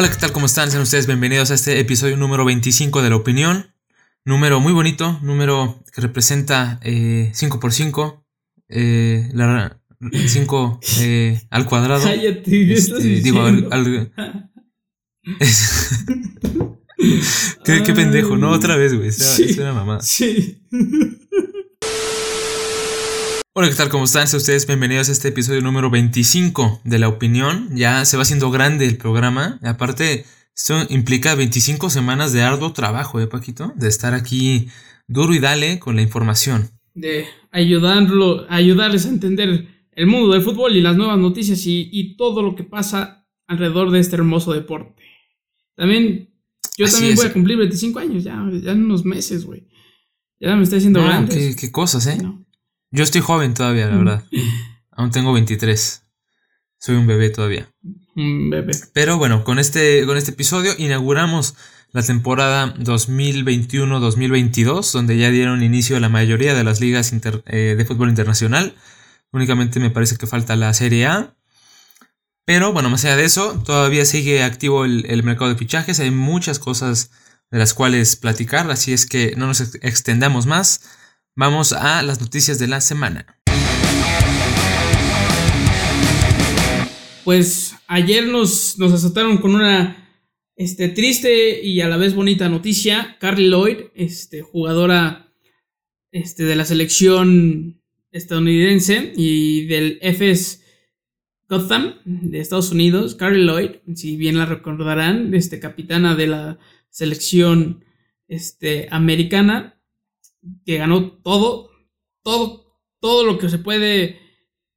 Hola, ¿qué tal? ¿Cómo están? Sean ustedes bienvenidos a este episodio número 25 de La Opinión. Número muy bonito, número que representa 5x5, eh, eh, la 5 eh, al cuadrado. Cállate, Este, digo, al, al- ¿Qué, qué pendejo, ¿no? Otra vez, güey. Es Sí. es una mamada. Sí. Hola, ¿qué tal? ¿Cómo están? Sean ustedes bienvenidos a este episodio número 25 de La Opinión. Ya se va haciendo grande el programa. Aparte, esto implica 25 semanas de arduo trabajo, ¿eh, Paquito? De estar aquí duro y dale con la información. De ayudarlo, ayudarles a entender el mundo del fútbol y las nuevas noticias y, y todo lo que pasa alrededor de este hermoso deporte. También, yo Así también es. voy a cumplir 25 años, ya, ya en unos meses, güey. Ya me estoy haciendo No, grande. qué, qué cosas, ¿eh? No. Yo estoy joven todavía, la verdad. Aún tengo 23. Soy un bebé todavía. Un bebé. Pero bueno, con este, con este episodio inauguramos la temporada 2021-2022, donde ya dieron inicio a la mayoría de las ligas inter- eh, de fútbol internacional. Únicamente me parece que falta la Serie A. Pero bueno, más allá de eso, todavía sigue activo el, el mercado de fichajes. Hay muchas cosas de las cuales platicar, así es que no nos ex- extendamos más. Vamos a las noticias de la semana. Pues ayer nos, nos azotaron con una este, triste y a la vez bonita noticia. Carly Lloyd, este, jugadora este, de la selección estadounidense y del FS Gotham de Estados Unidos. Carly Lloyd, si bien la recordarán, este, capitana de la selección este, americana, que ganó todo, todo, todo lo que se puede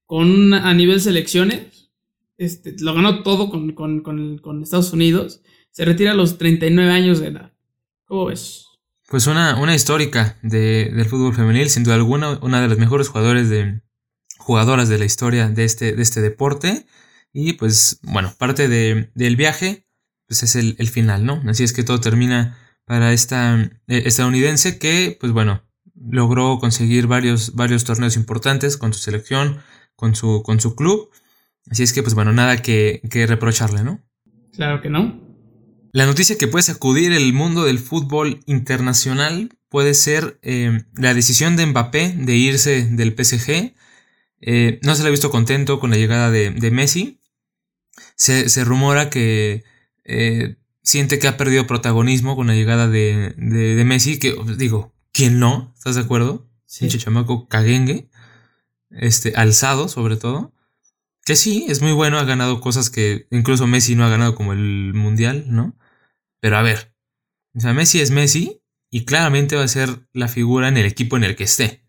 con a nivel selecciones. Este, lo ganó todo con, con, con, con Estados Unidos. Se retira a los 39 años de edad. ¿Cómo ves? Pues una, una histórica de- del fútbol femenil, sin duda alguna, una de las mejores jugadores de, jugadoras de la historia de este, de este deporte. Y pues, bueno, parte de- del viaje, pues es el, el final, ¿no? Así es que todo termina para esta eh, estadounidense que, pues bueno, logró conseguir varios, varios torneos importantes con su selección, con su, con su club. Así es que, pues bueno, nada que, que reprocharle, ¿no? Claro que no. La noticia que puede sacudir el mundo del fútbol internacional puede ser eh, la decisión de Mbappé de irse del PSG. Eh, no se le ha visto contento con la llegada de, de Messi. Se, se rumora que eh, siente que ha perdido protagonismo con la llegada de, de- de Messi. Que digo, ¿quién no? ¿Estás de acuerdo? Sí. Pinche chamaco caguengue. Este, alzado sobre todo. Que sí, es muy bueno, ha ganado cosas que incluso Messi no ha ganado como el Mundial, ¿no? Pero a ver, o sea, Messi es Messi y claramente va a ser la figura en el equipo en el que esté.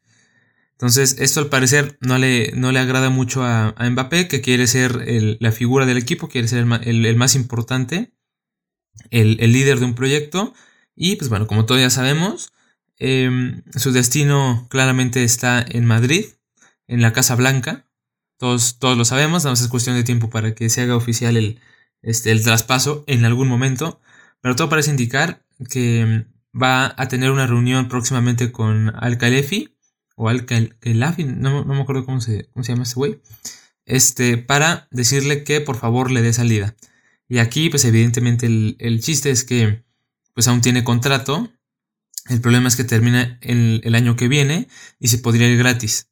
Entonces, esto al parecer no le, no le agrada mucho a, a Mbappé, que quiere ser el- la figura del equipo, quiere ser el, ma- el- el más importante, el, líder de un proyecto. Y pues bueno, como todos ya sabemos, em, su destino claramente está en Madrid, en la Casa Blanca. Todos, todos lo sabemos, nada más es cuestión de tiempo para que se haga oficial el, este, el traspaso en algún momento. Pero todo parece indicar que mm, va a tener una reunión próximamente con Al Khalefi o Al Khelafi, no, no me acuerdo cómo se, cómo se llama ese güey, este, para decirle que por favor le dé salida. Y aquí, pues evidentemente el, el chiste es que pues aún tiene contrato. El problema es que termina el, el año que viene y se podría ir gratis.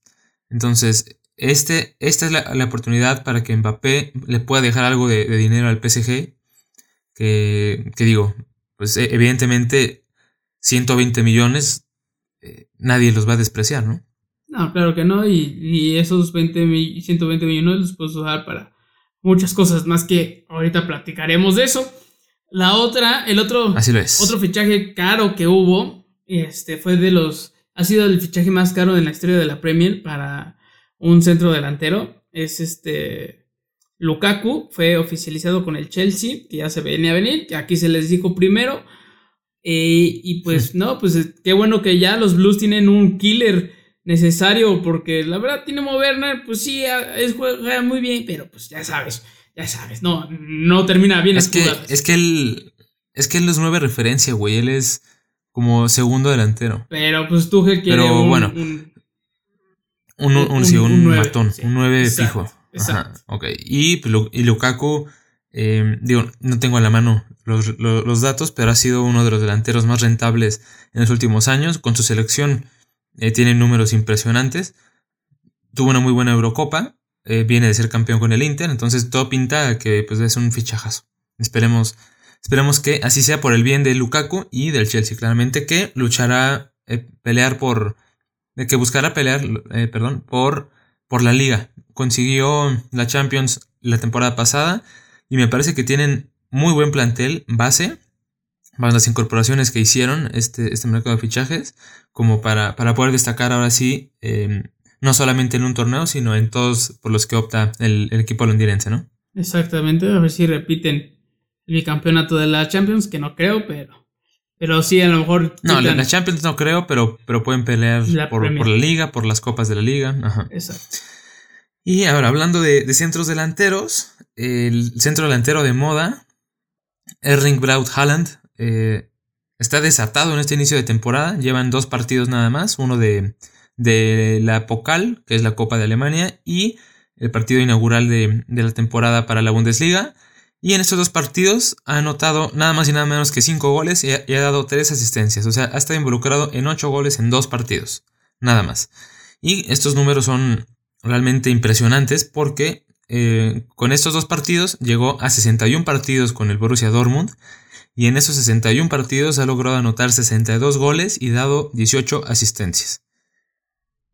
Entonces, este, esta es la, la oportunidad para que Mbappé le pueda dejar algo de, de dinero al PSG. Que, que digo, pues e- evidentemente 120 millones eh, nadie los va a despreciar, ¿no? No, claro que no. Y, y esos 20 mi- 120 millones los puedes usar para muchas cosas más que ahorita platicaremos de eso. La otra, el otro, Así lo es. otro fichaje caro que hubo, este, fue de los, ha sido el fichaje más caro en la historia de la Premier para un centro delantero. Es este, Lukaku, fue oficializado con el Chelsea, que ya se venía a venir, que aquí se les dijo primero. Eh, y pues no, pues qué bueno que ya los Blues tienen un killer necesario, porque la verdad Timo Werner, pues sí, es, juega muy bien, pero pues ya sabes, ya sabes, no, no termina bien Es que, jugadas. es que él. Es que él es nueve referencia, güey. Él es como segundo delantero. Pero pues Tuchel quiere Pero un, bueno, un- Un, sí, nueve, matón, sí. un 9 Exacto, fijo. Ajá, exacto. ok. Y, pues, y Lukaku Eh, digo, no tengo a la mano los, datos, pero ha sido uno de los delanteros más rentables en los últimos años. Con su selección eh, tiene números impresionantes. Tuvo una muy buena Eurocopa. Eh, viene de ser campeón con el Inter. Entonces todo pinta que pues, es un fichajazo. Esperemos, esperemos que así sea por el bien de Lukaku y del Chelsea. Claramente que luchará, pelear por... que buscará pelear, perdón, por, por la liga. Consiguió la Champions la temporada pasada y me parece que tienen muy buen plantel base, más las incorporaciones que hicieron este, este mercado de fichajes, como para, para poder destacar ahora sí, em, no solamente en un torneo, sino en todos por los que opta el, equipo londinense, ¿no? Exactamente, a ver si repiten el bicampeonato de la Champions, que no creo, pero, pero sí a lo mejor... No, la, Champions no creo, pero, pero pueden pelear por, la liga, por las copas de la liga. Exacto. Y ahora, hablando de centros delanteros, el centro delantero de moda, Erling Braut Haaland, eh, está desatado en este inicio de temporada. Llevan dos partidos nada más, uno de, de la Pokal, que es la Copa de Alemania, y el partido inaugural de, la temporada para la Bundesliga. Y en estos dos partidos ha anotado nada más y nada menos que cinco goles y ha, y ha, dado tres asistencias. O sea, ha estado involucrado en ocho goles en dos partidos. Nada más. Y estos números son realmente impresionantes porque eh, con estos dos partidos llegó a 61 partidos con el Borussia Dortmund y en esos 61 partidos ha logrado anotar 62 goles y dado 18 asistencias.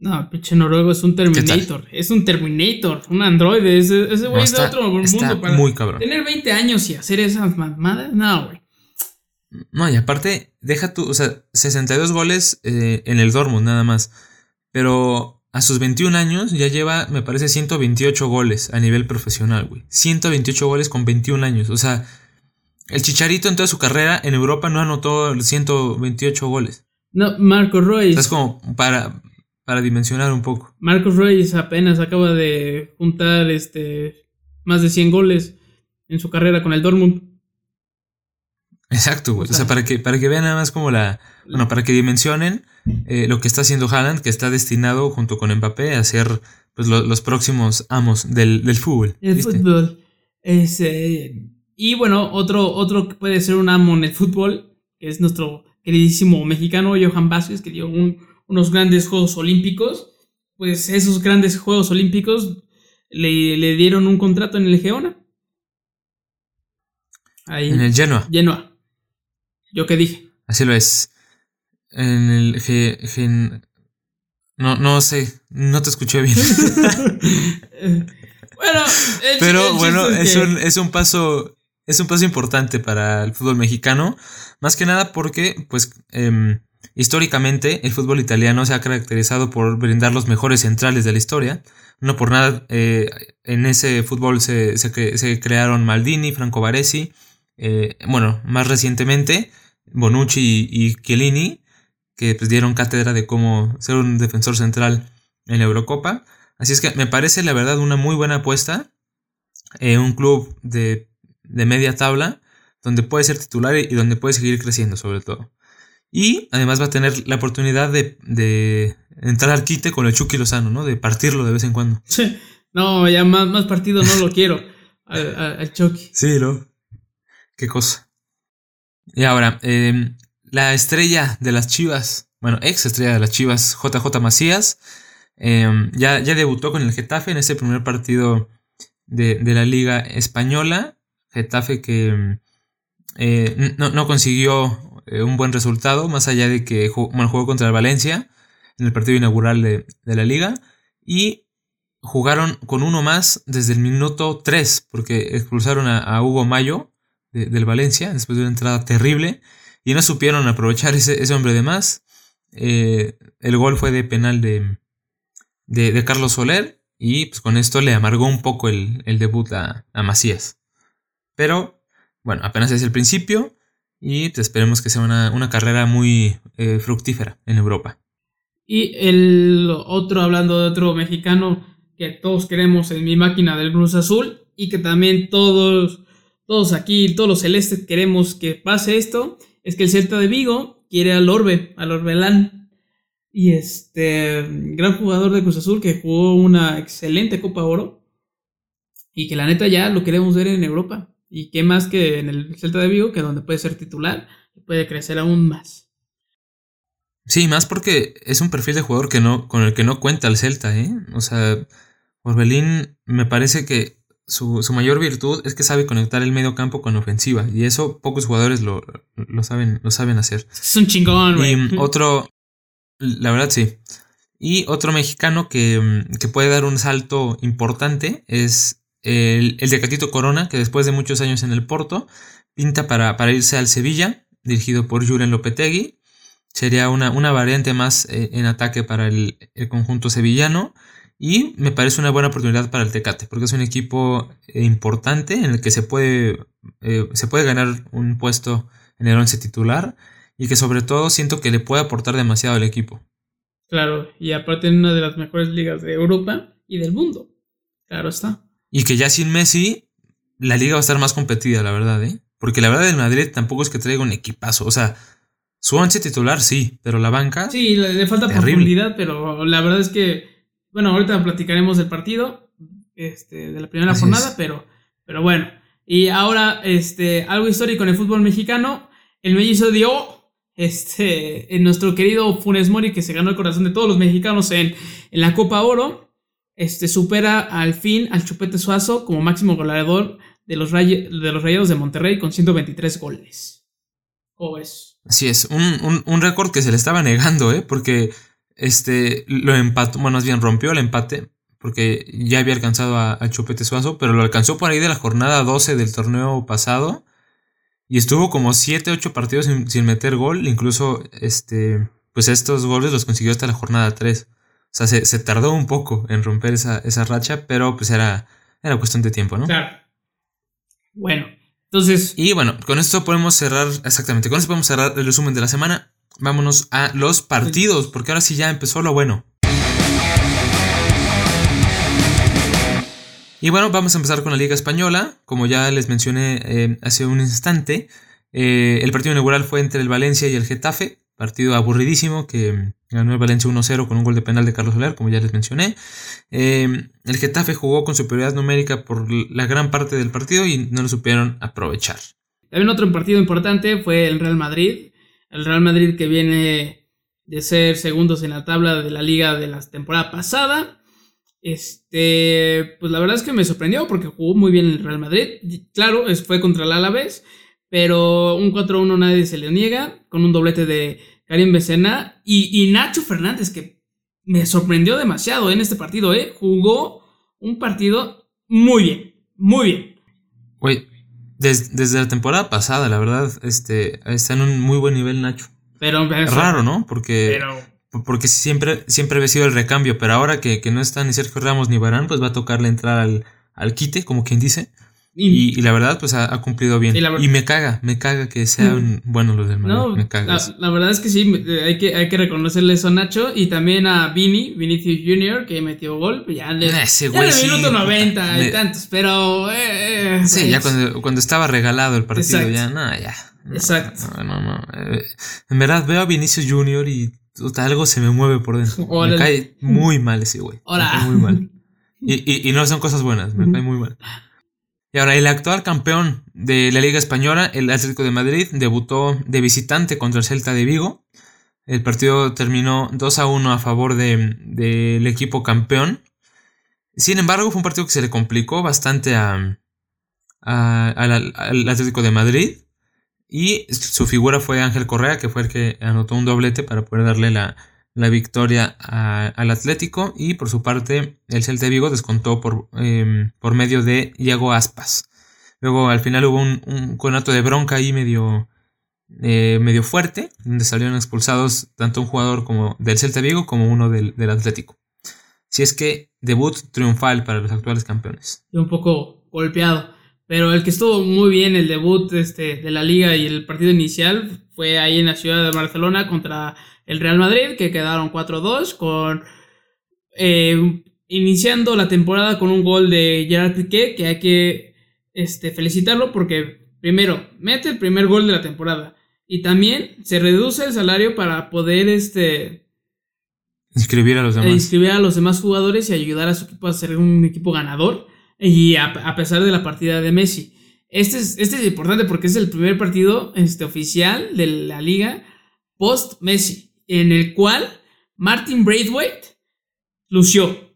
No, pinche noruego es un Terminator. Es un Terminator, un androide. Ese, güey es de otro mundo. Para muy cabrón. Tener 20 años y hacer esas mamadas, no, güey. No, y aparte, deja tú, o sea, 62 goles eh, en el Dortmund nada más. Pero a sus 21 años ya lleva, me parece, 128 goles a nivel profesional, güey. 128 goles con 21 años. O sea, el Chicharito en toda su carrera en Europa no anotó 128 goles. No, Marco Royce. es como para, para dimensionar un poco. Marcos Royce apenas acaba de juntar este más de 100 goles en su carrera con el Dortmund. Exacto, güey. O sea, para que, para que vean nada más como la. Bueno, para que dimensionen eh, lo que está haciendo Haaland, que está destinado junto con Mbappé a ser pues, los próximos amos del, fútbol. El fútbol. Eh, y bueno, otro, otro que puede ser un amo en el fútbol, que es nuestro queridísimo mexicano Johan Vázquez, que dio unos grandes Juegos Olímpicos. Pues esos grandes Juegos Olímpicos le, le dieron un contrato en el Geona. Ahí. En el Genoa. Genoa. ¿Yo qué dije? Así lo es. En el gen... No, no sé, no te escuché bien. bueno, pero bueno, es, un, es un paso es un paso importante para el fútbol mexicano, más que nada porque, pues, em, históricamente el fútbol italiano se ha caracterizado por brindar los mejores centrales de la historia. No por nada, eh, en ese fútbol se, se, crearon Maldini, Franco Baresi, eh, bueno, más recientemente Bonucci y, Chiellini, que pues, dieron cátedra de cómo ser un defensor central en la Eurocopa. Así es que me parece la verdad una muy buena apuesta. Eh, un club de, media tabla donde puede ser titular y donde puede seguir creciendo sobre todo. Y además va a tener la oportunidad de, entrar al quite con el Chucky Lozano, ¿no? De partirlo de vez en cuando. Sí. No, ya más, más partido no lo quiero al, al Chucky. Sí, ¿no? Qué cosa. Y ahora, em, la estrella de las Chivas, bueno, ex estrella de las Chivas, JJ Macías, em, ya, ya, debutó con el Getafe en ese primer partido de, la Liga Española. Getafe que eh, no, consiguió eh, un buen resultado, más allá de que jugó, jugó contra el Valencia en el partido inaugural de, la Liga. Y jugaron con uno más desde el minuto 3, porque expulsaron a Hugo Mayo del Valencia, después de una entrada terrible, y no supieron aprovechar ese, ese hombre de más. Eh, el gol fue de penal de, de, Carlos Soler, y pues con esto le amargó un poco el, debut a, Macías. Pero, bueno, apenas es el principio, y esperemos que sea una, carrera muy eh, fructífera en Europa. Y el otro, hablando de otro mexicano que todos queremos en mi máquina del Cruz Azul y que también todos todos aquí, todos los celestes queremos que pase esto, es que el Celta de Vigo quiere al Orbe, al Orbelán. Y este gran jugador de Cruz Azul que jugó una excelente Copa Oro. Y que la neta ya lo queremos ver en Europa. Y qué más que en el Celta de Vigo, que donde puede ser titular y puede crecer aún más. Sí, más porque es un perfil de jugador que no, con el que no cuenta el Celta, ¿eh? O sea, Orbelín me parece que su, mayor virtud es que sabe conectar el medio campo con ofensiva. Y eso pocos jugadores lo, saben, lo saben hacer. Es un chingón, güey. Y otro, la verdad sí. Y otro mexicano que, que puede dar un salto importante es el, el, de Catito Corona, que después de muchos años en el Porto, pinta para, para irse al Sevilla, dirigido por Julen Lopetegui. Sería una, una variante más eh, en ataque para el, conjunto sevillano. Y me parece una buena oportunidad para el Tecate, porque es un equipo eh, importante en el que se puede, eh, se puede ganar un puesto en el once titular y que sobre todo siento que le puede aportar demasiado al equipo. Claro, y aparte en una de las mejores ligas de Europa y del mundo. Claro está. Y que ya sin Messi, la liga va a estar más competida, la verdad, ¿eh? Porque la verdad el Madrid tampoco es que traiga un equipazo. O sea, su once titular sí, pero la banca. Sí, le, falta profundidad, pero la verdad es que. Bueno, ahorita platicaremos del partido este, de la primera jornada, pero, pero bueno. Y ahora, este, algo histórico en el fútbol mexicano. El mellizo dio este, en nuestro querido Funes Mori, que se ganó el corazón de todos los mexicanos en, en la Copa Oro este, supera al fin al Chupete Suazo como máximo goleador de los, de los Rayados de Monterrey con 123 goles. ¿Cómo es? Así es, un, récord que se le estaba negando, ¿eh? Porque este, lo empató, bueno, más bien rompió el empate, porque ya había alcanzado a, Chupete Suazo, pero lo alcanzó por ahí de la jornada 12 del torneo pasado. Y estuvo como 7, 8 partidos sin, sin meter gol, incluso este, pues estos goles los consiguió hasta la jornada 3. O sea, se, tardó un poco en romper esa, racha, pero pues era, era cuestión de tiempo, ¿no? Claro. Bueno, entonces. Y bueno, con esto podemos cerrar, exactamente, con esto podemos cerrar el resumen de la semana. Vámonos a los partidos, porque ahora sí ya empezó lo bueno. Y bueno, vamos a empezar con la Liga Española. Como ya les mencioné eh, hace un instante, eh, el partido inaugural fue entre el Valencia y el Getafe. Partido aburridísimo que ganó el Valencia 1-0 con un gol de penal de Carlos Soler, como ya les mencioné. Em, el Getafe jugó con superioridad numérica por la gran parte del partido y no lo supieron aprovechar. También otro partido importante fue el Real Madrid. El Real Madrid que viene de ser segundos en la tabla de la liga de la temporada pasada. Este, pues la verdad es que me sorprendió porque jugó muy bien el Real Madrid. Claro, fue contra el Alavés pero un 4-1 nadie se le niega, con un doblete de Karim Becena y, Nacho Fernández, que me sorprendió demasiado en este partido, ¿eh? Jugó un partido muy bien, muy bien. Güey, desde la temporada pasada, la verdad, este, está en un muy buen nivel Nacho. Pero raro, ¿no? Porque, porque siempre, siempre había sido el recambio, pero ahora que, no está ni Sergio Ramos ni Barán, pues va a tocarle entrar al, al quite, como quien dice. Y, la verdad, pues ha, cumplido bien. Y, me caga, me caga que sean buenos los demás. No, me caga. La, verdad es que sí, hay que, hay que reconocerle eso a Nacho y también a Vini, Vinicius Jr., que metió gol. Pues ya, le, Ese güey, el minuto 90 y tantos, pero. Eh, sí, ya pues. cuando, cuando estaba regalado el partido, ya, no, ya. Exacto. No, no, no. Eh, en verdad veo a Vinicius Jr. y algo se me mueve por dentro. Me cae muy mal ese güey. Hola. muy mal. Y, y, y, no son cosas buenas, me cae muy mal. Ahora, el actual campeón de la Liga Española, el Atlético de Madrid, debutó de visitante contra el Celta de Vigo. El partido terminó 2 a 1 a favor del equipo campeón. Sin embargo, fue un partido que se le complicó bastante al, Atlético de Madrid. Y su figura fue Ángel Correa, que fue el que anotó un doblete para poder darle la, la victoria al Atlético y por su parte el Celta de Vigo descontó por, em, por medio de Iago Aspas. Luego al final hubo un, un conato de bronca ahí medio, eh, medio fuerte, donde salieron expulsados tanto un jugador como del Celta Vigo como uno del, Atlético. Si es que debut triunfal para los actuales campeones. Un poco golpeado. Pero el que estuvo muy bien el debut este, de la liga y el partido inicial fue ahí en la ciudad de Barcelona contra el Real Madrid, que quedaron 4-2, con eh, iniciando la temporada con un gol de Gerard Piqué, que hay que este, felicitarlo porque, primero, mete el primer gol de la temporada. Y también se reduce el salario para poder este, inscribir a los demás. Inscribir a los demás jugadores y ayudar a su equipo a ser un equipo ganador. Y a, pesar de la partida de Messi. Este es, este es importante porque es el primer partido este, oficial de la liga post-Messi, en el cual Martin Braithwaite lució.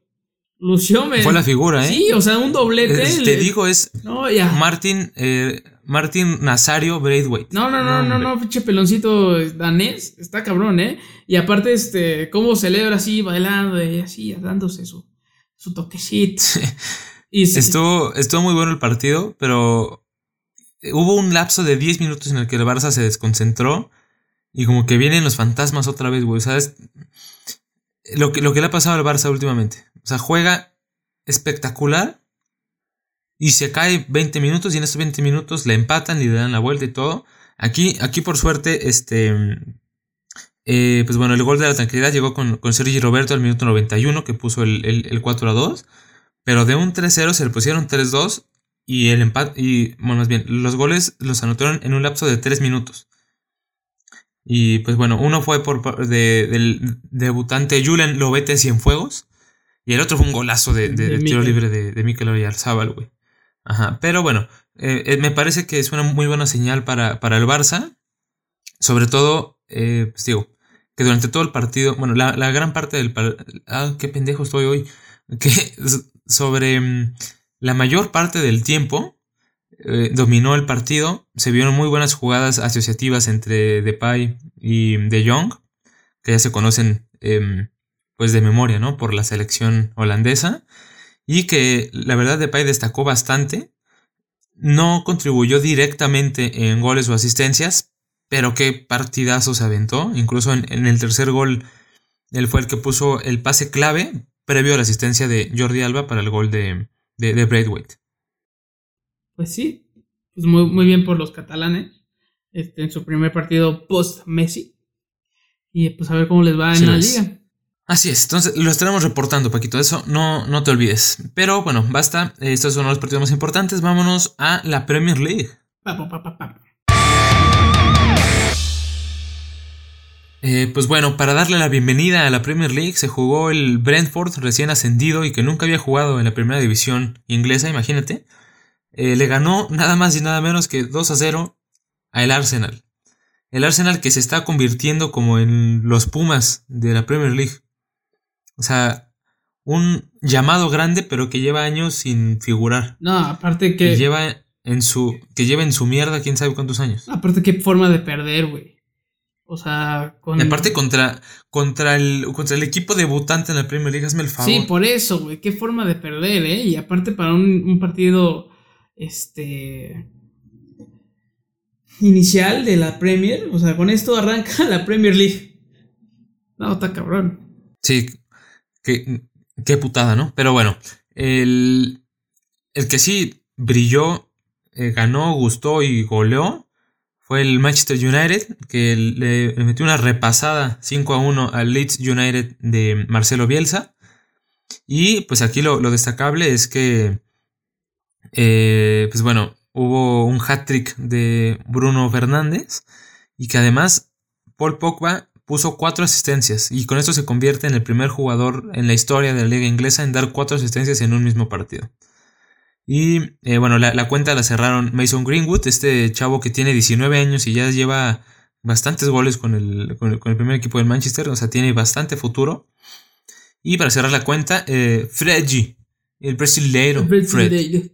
Lució, me... Fue la figura, ¿eh? Sí, o sea, un doblete. Es- te digo, es No, ya. Martin, eh, Martin Nazario Braithwaite. No, no, no, no, no, pinche peloncito danés. Está cabrón, ¿eh? Y aparte, este, cómo celebra así, bailando y así, dándose su, su toquecito. Y Estuvo, estuvo muy bueno el partido, pero hubo un lapso de 10 minutos en el que el Barça se desconcentró y como que vienen los fantasmas otra vez, güey. ¿Sabes? Lo que, lo que le ha pasado al Barça últimamente. O sea, juega espectacular y se cae 20 minutos y en estos 20 minutos le empatan y le dan la vuelta y todo. Aquí, aquí por suerte, este... eh, pues bueno, el gol de la tranquilidad llegó con, con Sergi Roberto al minuto 91 que puso el, el, el 4 a 2. Pero de un 3-0 se le pusieron 3-2 y el empate, y bueno, más bien, los goles los anotaron en un lapso de 3 minutos. Y pues bueno, uno fue por de- del debutante Julen Lobete Cienfuegos y el otro fue un golazo de, de- De de tiro libre de, de Mikel Oyarzábal, güey. Ajá, pero bueno, eh, eh, me parece que es una muy buena señal para, para el Barça. Sobre todo, eh, pues digo, que durante todo el partido, bueno, la, la gran parte del partido, ah, qué pendejo estoy hoy, que sobre mm, la mayor parte del tiempo eh, dominó el partido, se vieron muy buenas jugadas asociativas entre Depay y De Jong, que ya se conocen em, pues de memoria, ¿no? Por la selección holandesa, y que la verdad Depay destacó bastante, no contribuyó directamente en goles o asistencias, pero qué partidazo se aventó. Incluso en, el tercer gol, él fue el que puso el pase clave previo a la asistencia de Jordi Alba para el gol de, de, de Braithwaite. Pues sí, pues muy, muy bien por los catalanes. Este, en su primer partido post-Messi. Y pues a ver cómo les va Sí en la es. liga. Así es, entonces lo estaremos reportando, Paquito, eso no, no te olvides. Pero bueno, basta, estos son los partidos más importantes, vámonos a la Premier League. Pa, pa, pa, pa, pa. Eh, pues bueno, para darle la bienvenida a la Premier League se jugó el Brentford recién ascendido y que nunca había jugado en la primera división inglesa, imagínate. Eh, le ganó nada más y nada menos que 2 a 0 al Arsenal. El Arsenal que se está convirtiendo como en los Pumas de la Premier League. O sea, un llamado grande pero que lleva años sin figurar. No, aparte Que que. lleva en su que lleva en su mierda quién sabe cuántos años. Aparte qué forma de perder, güey. O sea, con. Y aparte contra, contra, el, contra el equipo debutante en la Premier League, hazme el favor. Sí, por eso, güey. Qué forma de perder, ¿eh? Y aparte para un, un partido. Este. Inicial de la Premier. O sea, con esto arranca la Premier League. No, está cabrón. Sí, qué, qué putada, ¿no? Pero bueno, el, el que sí brilló, eh, ganó, gustó y goleó fue el Manchester United, que le, metió una repasada 5 a 1 al Leeds United de Marcelo Bielsa. Y pues aquí lo, lo destacable es que, eh, pues bueno, hubo un hat-trick de Bruno Fernández y que además Paul Pogba puso cuatro asistencias y con esto se convierte en el primer jugador en la historia de la liga inglesa en dar cuatro asistencias en un mismo partido. Y eh, bueno, la, la cuenta la cerraron Mason Greenwood, este chavo que tiene 19 años y ya lleva bastantes goles con el, con el, con el primer equipo del Manchester, o sea, tiene bastante futuro. Y para cerrar la cuenta, eh, Fredgy, el brasileiro, Fred,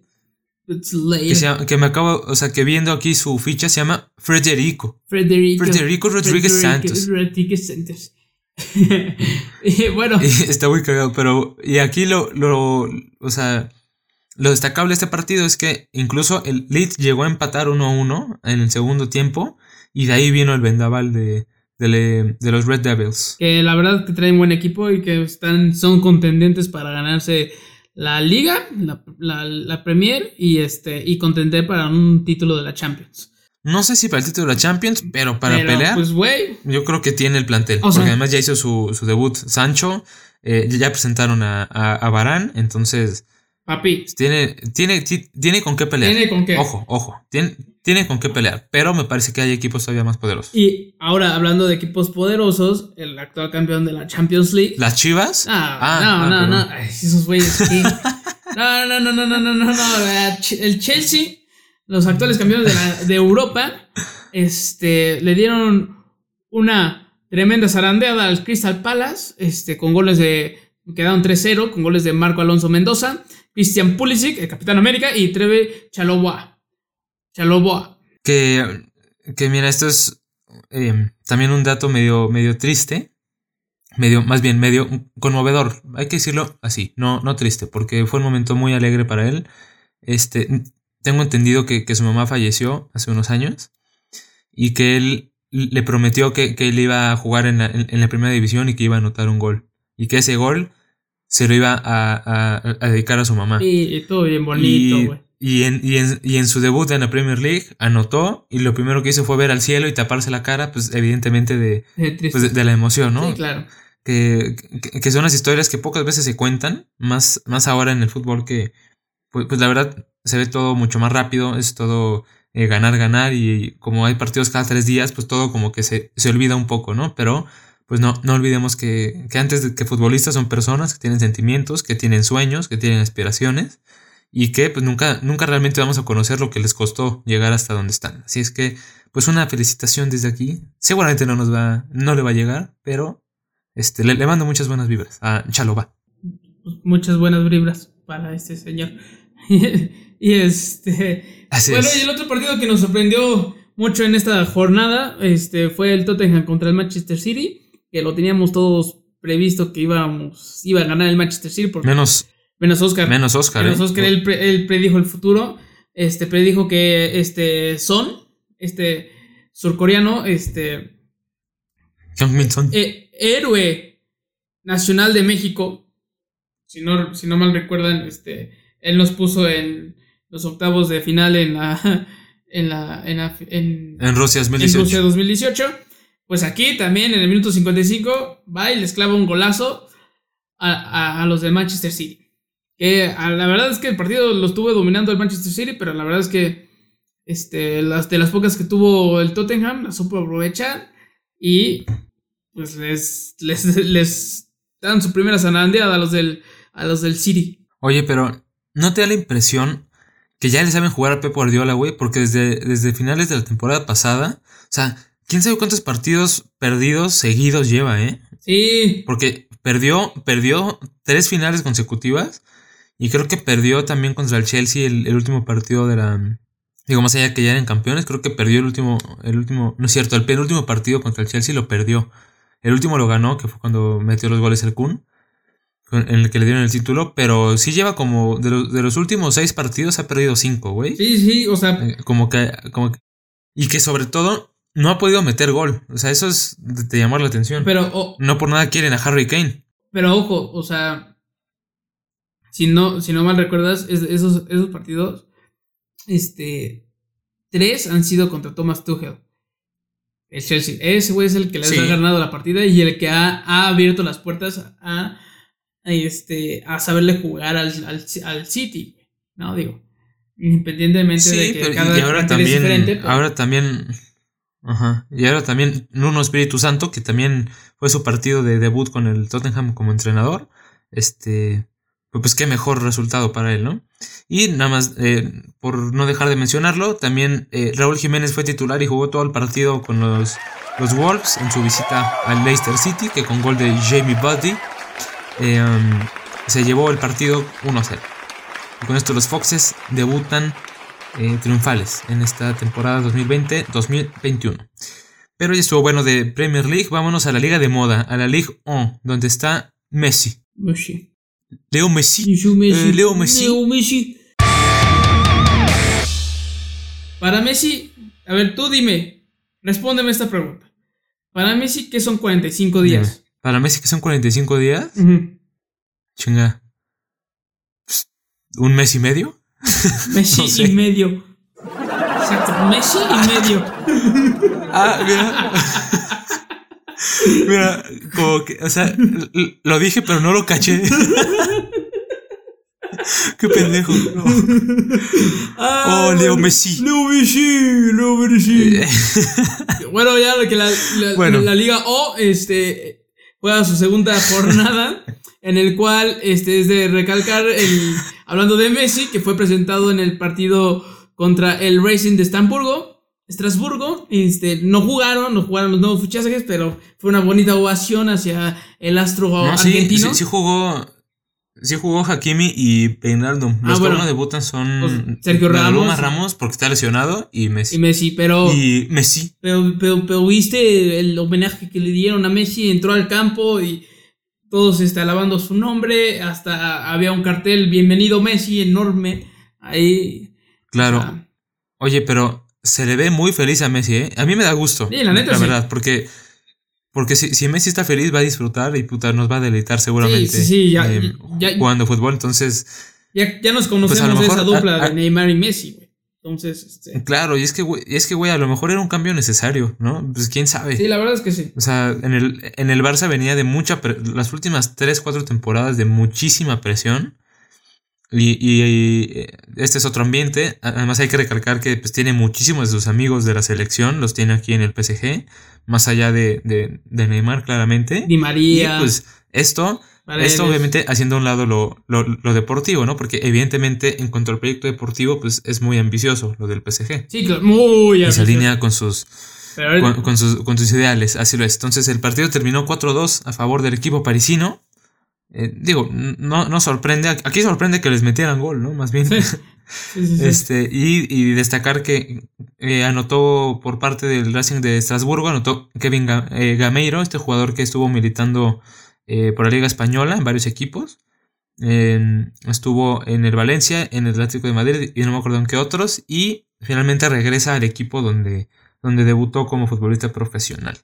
que, se que me acabo, o sea, que viendo aquí su ficha se llama Federico. Federico. Federico Rodríguez Santos. Rodríguez Santos. y bueno, Y está muy cagado, pero y aquí lo, lo, o sea, lo destacable de este partido es que incluso el Leeds llegó a empatar 1 a 1 en el segundo tiempo y de ahí vino el vendaval de, de, le- de los Red Devils. que la verdad que traen buen equipo y que están, son contendentes para ganarse la Liga, la, la- la Premier y este y contender para un título de la Champions. No sé si para el título de la Champions, pero para Pero, pelear, Pues, güey. yo creo que tiene el plantel. O sea- porque además ya hizo su, su debut Sancho, eh, ya presentaron a, a, a Varane, entonces Papi. tiene, tiene, ti- tiene con qué pelear. Tiene con qué. Ojo, ojo, tiene, tiene con qué pelear, pero me parece que hay equipos todavía más poderosos. Y ahora, hablando de equipos poderosos, el actual campeón de la Champions League. ¿Las Chivas? Ah, Ah, no, ah, no, no. Ay, esos güeyes aquí. No, no, no, no, no, no, no, no. El Chelsea los actuales campeones de, de Europa, este, le dieron una tremenda zarandeada al Crystal Palace, este, con goles de, quedaron 3-0, con goles de Marco Alonso Mendoza, Christian Pulisic, el Capitán América, y Treve Chaloboa. Chaloboa. Que, que mira, esto es eh, también un dato medio, medio triste, medio, más bien medio conmovedor, hay que decirlo así, no, no triste, porque fue un momento muy alegre para él. Este, tengo entendido que, que su mamá falleció hace unos años y que él le prometió que, que él iba a jugar en la, en, la, primera división y que iba a anotar un gol. Y que ese gol se lo iba a, a, a dedicar a su mamá. Y, todo bien bonito, güey. Y en, y, en, y en su debut en la Premier League anotó y lo primero que hizo fue ver al cielo y taparse la cara, pues evidentemente de, pues, de, de, la emoción, ¿no? Sí, claro. Que, que, que, son las historias que pocas veces se cuentan, más, más ahora en el fútbol que, pues, pues la verdad se ve todo mucho más rápido, es todo eh, ganar, ganar y como hay partidos cada tres días, pues todo como que se, se olvida un poco, ¿no? Pero pues no, no olvidemos que, que antes de que futbolistas son personas que tienen sentimientos, que tienen sueños, que tienen aspiraciones y que pues nunca, nunca realmente vamos a conocer lo que les costó llegar hasta donde están. Así es que, pues una felicitación desde aquí. Seguramente no nos va, no le va a llegar, pero este, le, le mando muchas buenas vibras a Chaloba. Muchas buenas vibras para este señor. y este. Así bueno, es. y el otro partido que nos sorprendió mucho en esta jornada este, fue el Tottenham contra el Manchester City, que lo teníamos todos previsto que íbamos, iba a ganar el Manchester City. Porque, menos, menos Oscar. Menos Oscar. Menos ¿eh? Oscar, él, pre, él, predijo el futuro. Este, predijo que este Son, este surcoreano, este. Son. Eh, héroe nacional de México. Si no, si no mal recuerdan, este, él nos puso en los octavos de final en la en la en, la, en, en Rusia 2018. En Rusia 2018. Pues aquí también en el minuto 55 va y les clava un golazo a, a, a los de Manchester City. Que a, la verdad es que el partido lo estuvo dominando el Manchester City, pero la verdad es que este, las, de las pocas que tuvo el Tottenham las supo aprovechar y pues les, les, les dan su primera zarandeada a los del, a los del City. Oye, pero ¿no te da la impresión que ya le saben jugar a Pep Guardiola, güey? Porque desde, desde finales de la temporada pasada, o sea, quién sabe cuántos partidos perdidos seguidos lleva, ¿eh? Sí. Porque perdió, perdió tres finales consecutivas y creo que perdió también contra el Chelsea el, el último partido de la... Digo, más allá que ya eran campeones, creo que perdió el último, el último, no es cierto, el penúltimo partido contra el Chelsea lo perdió. El último lo ganó, que fue cuando metió los goles el Kun en el que le dieron el título, pero sí lleva como de los, de los últimos seis partidos ha perdido cinco, güey. Sí, sí, o sea. Eh, como que, como que, y que sobre todo no ha podido meter gol. O sea, eso es de, de llamar la atención. Pero oh, no por nada quieren a Harry Kane. Pero ojo, o sea, si no, si no mal recuerdas, es, esos, esos partidos, este, tres han sido contra Thomas Tuchel. El Chelsea. Ese güey es el que les Sí. ha ganado la partida y el que ha, ha abierto las puertas a, a, este, a saberle jugar al, al, al City. No, digo. Independientemente de que pero cada y ahora plantel es también, diferente. pero- ahora también, ajá, y ahora también Nuno Espíritu Santo, que también fue su partido de debut con el Tottenham como entrenador, este, pues, pues qué mejor resultado para él, ¿no? Y nada más, eh, por no dejar de mencionarlo, también eh, Raúl Jiménez fue titular y jugó todo el partido con los, los Wolves en su visita al Leicester City, que con gol de Jamie Buddy um, se llevó el partido 1-0. Y con esto los Foxes debutan eh, triunfales en esta temporada 2020-2021. Pero ya estuvo bueno de Premier League. Vámonos a la Liga de Moda, a la Ligue 1, donde está Messi. Messi. Leo Messi. Leo Messi. Eh, Leo Messi. Leo Messi. Para Messi, a ver, tú dime, respóndeme esta pregunta. Para Messi, ¿qué son 45 días? Para Messi, que son 45 días. Ujú. Chinga. Pss, ¿Un mes y medio? Messi No sé. y medio. Exacto, Messi y medio. Ah, mira. mira, como que, o sea, lo dije, pero no lo caché. Qué pendejo. no. Ah, Oh, Leo Messi. Leo Messi, Leo Messi. bueno, ya que la, la- Bueno. la Liga O este, juega su segunda jornada, en el cual este, es de recalcar, el, hablando de Messi, que fue presentado en el partido contra el Racing de Estamburgo. Estrasburgo, este, no jugaron, no jugaron los nuevos fichajes, pero fue una bonita ovación hacia el astro argentino. Sí, sí, jugó, sí jugó Hakimi y Peinaldo. Ah, los que no debutan son pues, Sergio Ramos, Ramos porque está lesionado y Messi. Y Messi, pero y Messi. Pero, pero, pero, viste el homenaje que le dieron a Messi, entró al campo y todos está alabando su nombre, hasta había un cartel bienvenido Messi enorme ahí. Claro. Oye, pero se le ve muy feliz a Messi, ¿eh? A mí me da gusto. Sí, la neta. La verdad, porque, porque si, si, Messi está feliz va a disfrutar y puta, nos va a deleitar seguramente. Sí, sí, ya, eh, jugando fútbol, entonces... Ya, ya nos pues conocemos de esa dupla de Neymar y Messi, güey. Entonces, este... Claro, y es que, güey, es que, güey, a lo mejor era un cambio necesario, ¿no? Pues quién sabe. Sí, la verdad es que sí. O sea, en el, en el Barça venía de mucha... Las últimas 3, 4 temporadas de muchísima presión. Y, este es otro ambiente. Además hay que recalcar que pues, tiene muchísimos de sus amigos de la selección, los tiene aquí en el PSG, más allá de, de, Neymar claramente. Di María. Y pues esto, esto obviamente haciendo a un lado lo, lo, deportivo, ¿no? Porque evidentemente en cuanto al proyecto deportivo, pues es muy ambicioso lo del PSG. Sí, claro, muy ambicioso. Y se alinea con sus... Con, sus, con sus ideales, así lo es. Entonces el partido terminó 4-2 a favor del equipo parisino. Eh, digo, no, no sorprende. Aquí sorprende que les metieran gol, ¿no? Más bien. este, y, destacar que eh, anotó por parte del Racing de Estrasburgo, anotó Kevin eh, Gameiro, este jugador que estuvo militando por la Liga Española en varios equipos. estuvo en el Valencia, en el Atlético de Madrid y no me acuerdo en qué otros. Y finalmente regresa al equipo donde, donde debutó como futbolista profesional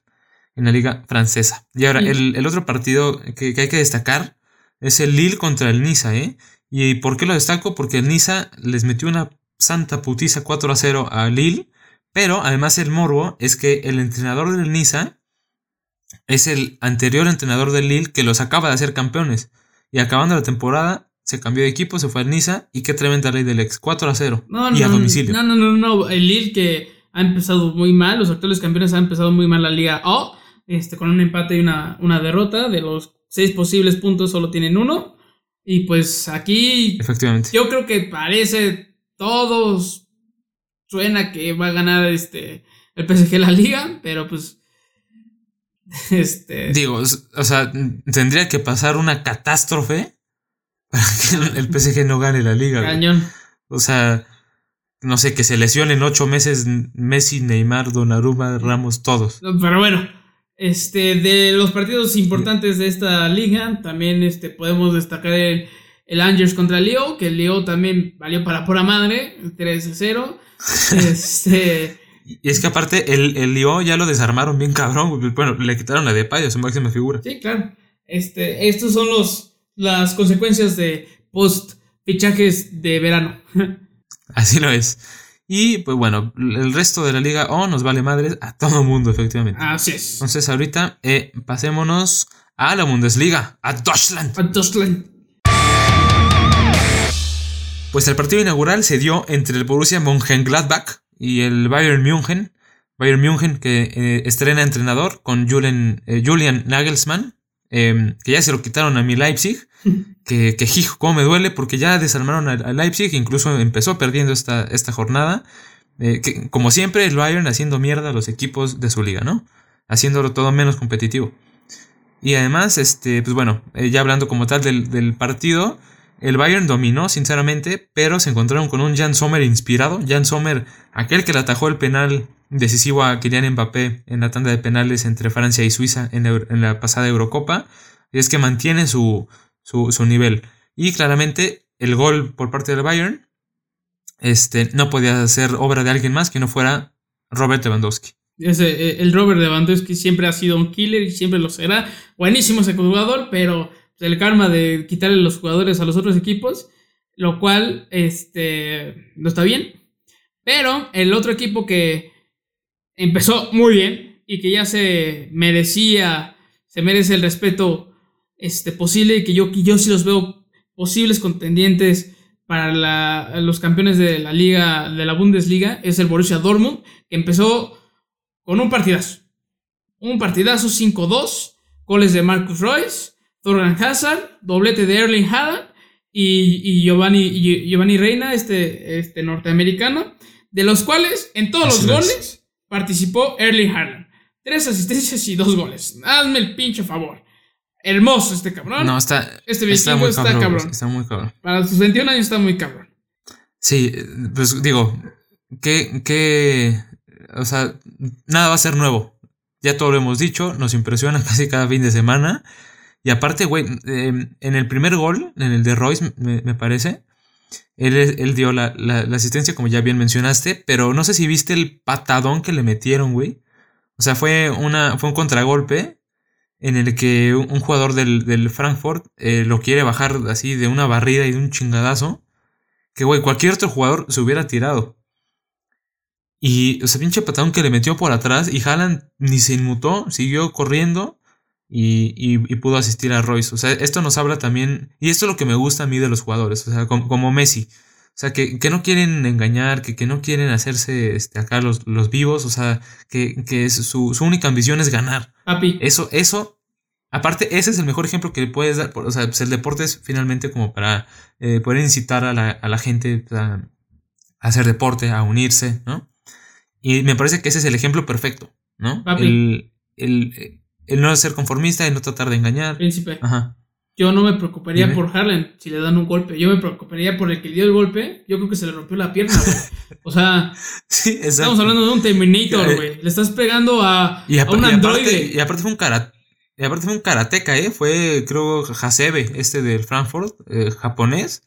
en la liga francesa. Y ahora, el, otro partido que, hay que destacar es el Lille contra el Niza, ¿eh? ¿Y por qué lo destaco? Porque el Niza les metió una santa putiza 4 a 0 a Lille, pero además el morbo es que el entrenador del Niza es el anterior entrenador del Lille que los acaba de hacer campeones. Y acabando la temporada, se cambió de equipo, se fue al Niza y qué tremenda ley del ex, 4 a 0 y a domicilio. No, no, no, no, el Lille que ha empezado muy mal, los actuales campeones han empezado muy mal la liga O este, con un empate y una, una derrota. De los seis posibles puntos solo tienen uno. Y pues aquí. Efectivamente. Yo creo que parece. Todos. Suena que va a ganar este. El PSG la liga. Pero pues. Este. Digo, o sea, tendría que pasar una catástrofe. Para que el PSG no gane la liga. Cañón. O sea. No sé, que se lesionen ocho meses Messi, Neymar, Donnarumma, Ramos, todos. Pero bueno, este, de los partidos importantes de esta liga, también este, podemos destacar el, el Angers contra el Leo, que el Leo también valió para pura madre, 3-0. este. Y es que aparte el, el ya lo desarmaron bien cabrón. Bueno, le quitaron la de payo, su máxima figura. Sí, claro. Este, estos son los, las consecuencias de post fichajes de verano. Así lo es. Y pues bueno, el resto de la liga O nos vale madres a todo mundo, efectivamente. Así es. Entonces ahorita eh, pasémonos a la Bundesliga, a Deutschland. A Deutschland. Pues el partido inaugural se dio entre el Borussia Mönchengladbach y el Bayern München. Bayern München que eh, estrena entrenador con Julian, eh, Julian Nagelsmann, em, que ya se lo quitaron a mi Leipzig. que, que hijo, cómo me duele, porque ya desarmaron a, Leipzig, incluso empezó perdiendo esta, esta jornada. Eh, que, como siempre, el Bayern haciendo mierda a los equipos de su liga, ¿no? Haciéndolo todo menos competitivo. Y además, este, pues bueno, eh, ya hablando como tal del, del, partido, el Bayern dominó, sinceramente, pero se encontraron con un Jan Sommer inspirado. Jan Sommer, aquel que le atajó el penal decisivo a Kylian Mbappé en la tanda de penales entre Francia y Suiza en, la pasada Eurocopa. Y es que mantiene su, su, nivel. Y claramente el gol por parte del Bayern este, no podía ser obra de alguien más que no fuera Robert Lewandowski. Ese, eh, el Robert Lewandowski siempre ha sido un killer y siempre lo será. Buenísimo ese jugador, pero el karma de quitarle los jugadores a los otros equipos, lo cual este, no está bien. Pero el otro equipo que empezó muy bien y que ya se merecía, se merece el respeto este, posible que yo, que yo sí los veo posibles contendientes para los campeones de la liga, de la Bundesliga, es el Borussia Dortmund, que empezó con un partidazo. Un partidazo 5-2, goles de Marcus Royce, Thorgan Hazard, doblete de Erling Haaland y, Giovanni, Giovanni Reina, este, este norteamericano, de los cuales en todos los goles participó Erling Haaland. Tres asistencias y dos goles. Hazme el pinche favor. Hermoso este cabrón. No, está. Este está, muy cabrón, Está muy cabrón. Para sus 21 años está muy cabrón. Sí, pues digo, que, que. O sea, nada va a ser nuevo. Ya todo lo hemos dicho, nos impresiona casi cada fin de semana. Y aparte, güey, em, en el primer gol, en el de Royce, me, parece, él, él dio la, asistencia, como ya bien mencionaste, pero no sé si viste el patadón que le metieron, güey. O sea, fue, una, fue un contragolpe en el que un, jugador del, Frankfurt eh, lo quiere bajar así de una barrida y de un chingadazo. Que, güey, cualquier otro jugador se hubiera tirado. Y, o pinche patadón que le metió por atrás y Haaland ni se inmutó, siguió corriendo y, pudo asistir a Royce. O sea, esto nos habla también, y esto es lo que me gusta a mí de los jugadores, o sea, como, Messi. O sea, que, no quieren engañar, que, que no quieren hacerse este, acá los, los vivos, o sea, que, que su, su, única ambición es ganar. Papi. Eso, eso, aparte, ese es el mejor ejemplo que le puedes dar. O sea, pues el deporte es finalmente como para eh, poder incitar a la, a la gente a, hacer deporte, a unirse, ¿no? Y me parece que ese es el ejemplo perfecto, ¿no? Papi. el, el no ser conformista, y no tratar de engañar. Príncipe. Ajá. Yo no me preocuparía por Harlan si le dan un golpe. Yo me preocuparía por el que le dio el golpe. Yo creo que se le rompió la pierna, güey. O sea, sí, estamos hablando de un Terminator, güey. Le estás pegando a, a un androide. y aparte fue un karate. Y aparte fue un karateca, ¿eh? Fue, creo, Hasebe, este del Frankfurt, eh, japonés.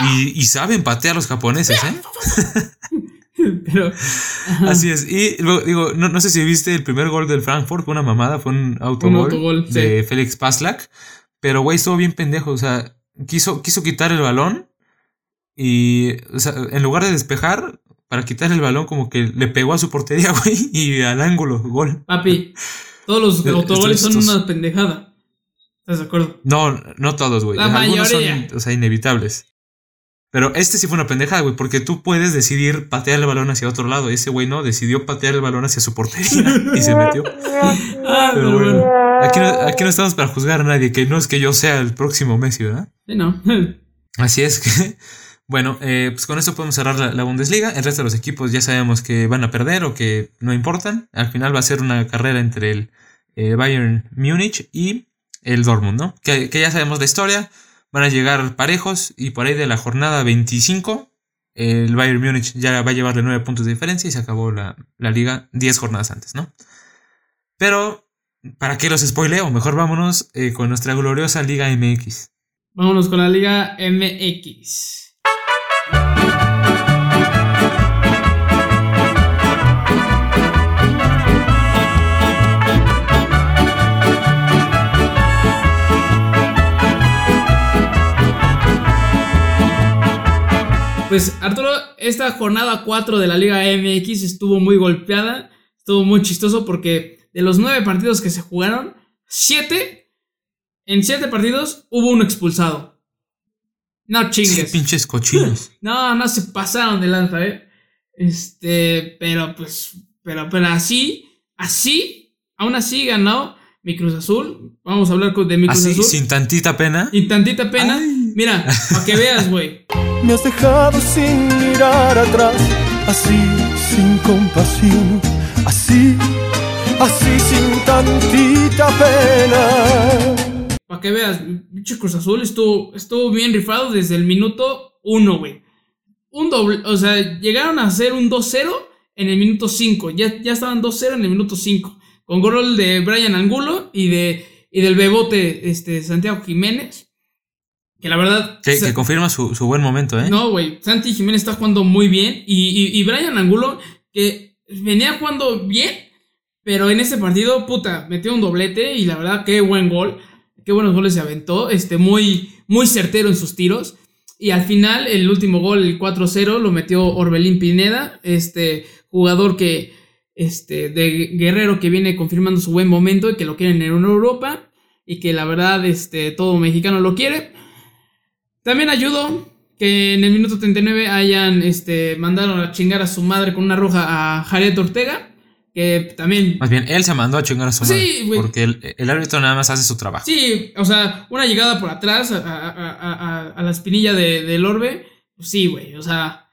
Y, y, saben patear a los japoneses, ¿eh? Pero. Así es. Y luego, digo, no, no, sé si viste el primer gol del Frankfurt, fue una mamada, fue un autogol, de Félix Paslak. Pero, güey, estuvo bien pendejo. O sea, quiso, quiso quitar el balón. Y, o sea, en lugar de despejar, para quitar el balón, como que le pegó a su portería, güey, y al ángulo, gol. Papi, todos los autogoles son una pendejada. ¿Estás de acuerdo? No, no todos, güey. Algunos son, o sea, inevitables. Pero este sí fue una pendejada, güey, porque tú puedes decidir patear el balón hacia otro lado. Ese güey no, decidió patear el balón hacia su portería y se metió. Ah, Pero bueno, aquí no, aquí no estamos para juzgar a nadie, que no es que yo sea el próximo Messi, ¿verdad? Sí, no. Así es que, bueno, eh, pues con esto podemos cerrar la, Bundesliga. El resto de los equipos ya sabemos que van a perder o que no importan. Al final va a ser una carrera entre el eh, Bayern Múnich y el Dortmund, ¿no? Que, que ya sabemos la historia van a llegar parejos y por ahí de la jornada 25 el Bayern Múnich ya va a llevarle 9 puntos de diferencia y se acabó la, liga 10 jornadas antes, ¿no? Pero, ¿para qué los spoileo? Mejor vámonos eh, con nuestra gloriosa Liga MX. Vámonos con la Liga MX. Pues Arturo, esta jornada 4 de la Liga MX estuvo muy golpeada, estuvo muy chistoso porque de los 9 partidos que se jugaron, 7, en 7 partidos hubo uno expulsado. No chingues. pinches cochinos. no, no se pasaron de lanza, eh. Este, pero pues, pero, pero así, así, aún así ganó mi Cruz Azul. Vamos a hablar de mi Cruz Azul. Sin tantita pena. Sin tantita pena. Mira, para que veas, güey. Me has dejado sin mirar atrás, así sin compasión, así, así sin tantita pena. Para que veas, pinche Cruz Azul estuvo, estuvo bien rifado desde el minuto 1, güey. Un doble, o sea, llegaron a hacer un 2-0 en el minuto 5. Ya, ya estaban 2-0 en el minuto 5. Con gol de Brian Angulo y, de, y del bebote este, Santiago Jiménez. Que la verdad. Que, confirma su, buen momento, ¿eh? No, güey. Santi Jiménez está jugando muy bien. Y, y, Brian Angulo, que venía jugando bien. Pero en este partido, puta, metió un doblete. Y la verdad, qué buen gol. Qué buenos goles se aventó. Este, muy, muy certero en sus tiros. Y al final, el último gol, el 4-0, lo metió Orbelín Pineda. Este jugador que. Este, de Guerrero que viene confirmando su buen momento y que lo quieren en Europa. Y que la verdad, este, todo mexicano lo quiere. También ayudó que en el minuto 39 hayan este, mandado a chingar a su madre con una roja a Jared Ortega, que también. Más bien, él se mandó a chingar a su Sí, madre. Porque el, el árbitro nada más hace su trabajo. Sí, o sea, una llegada por atrás a, a- a- a- a la espinilla de, del orbe. Pues sí, güey. O sea,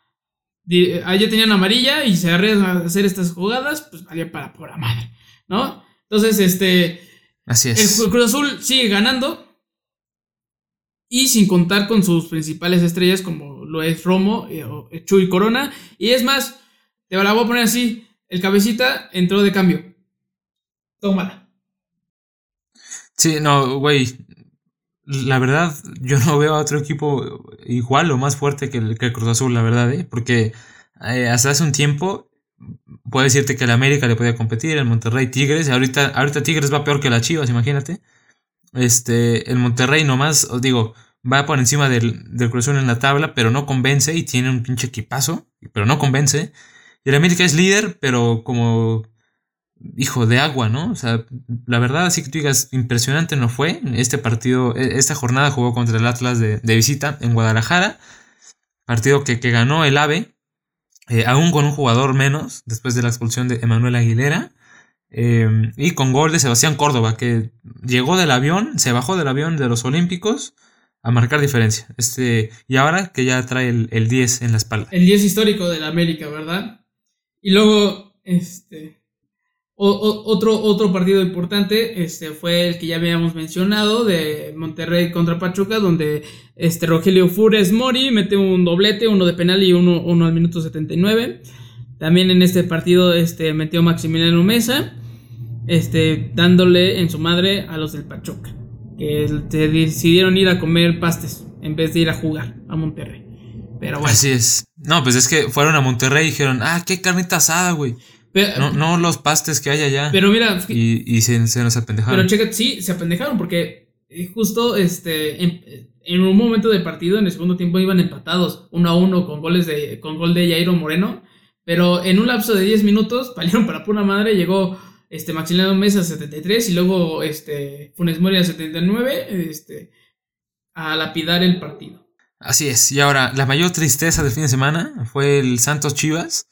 allá tenían amarilla y se arriesgan a hacer estas jugadas, pues valía para pura madre, ¿no? Entonces, este. Así El es. Cru- Cruz Azul sigue ganando. Y sin contar con sus principales estrellas, como lo es Romo, eh, o Chuy Corona. Y es más, te la voy a poner así: el cabecita entró de cambio. Tómala. Sí, no, güey. La verdad, yo no veo a otro equipo igual o más fuerte que el, que Cruz Azul, la verdad, ¿eh? Porque eh, hasta hace un tiempo puedo decirte que el América le podía competir, el Monterrey Tigres, y ahorita, ahorita Tigres va peor que la Chivas, imagínate. Este, el Monterrey nomás, os digo, va por encima del, del Cruz Azul en la tabla, pero no convence y tiene un pinche equipazo, pero no convence. Y el América es líder, pero como hijo de agua, ¿no? O sea, la verdad, así que tú digas, impresionante no fue. Este partido, e- esta jornada jugó contra el Atlas de, visita en Guadalajara. Partido que, que ganó el AVE, eh, aún con un jugador menos, después de la expulsión de Emanuel Aguilera. eh, y con gol de Sebastián Córdoba, que llegó del avión, se bajó del avión de los Olímpicos a marcar diferencia. Este, y ahora que ya trae el, el 10 en la espalda. El 10 histórico de la América, ¿verdad? Y luego, este. Otro, otro partido importante este, fue el que ya habíamos mencionado de Monterrey contra Pachuca, donde este, Rogelio Fures Mori mete un doblete, uno de penal y uno, al minuto 79. También en este partido este, metió Maximiliano Mesa, este, dándole en su madre a los del Pachuca, que decidieron ir a comer pastes en vez de ir a jugar a Monterrey. Pero bueno. Así es. No, pues es que fueron a Monterrey y dijeron, ah, qué carnita asada, güey. Pero, No, no los pastes que hay allá. pero mira, y, y se, se nos apendejaron. pero checa, sí, se apendejaron porque eh, justo este en, en un momento del partido, en el segundo tiempo, iban empatados, uno a uno, con goles de, con gol de Jairo Moreno. Pero en un lapso de 10 minutos, valieron para pura madre, llegó este Maximiliano Mesa a 73 y luego este Funes Mori a 79, este, a lapidar el partido. Así es. Y ahora, la mayor tristeza del fin de semana fue el Santos Chivas,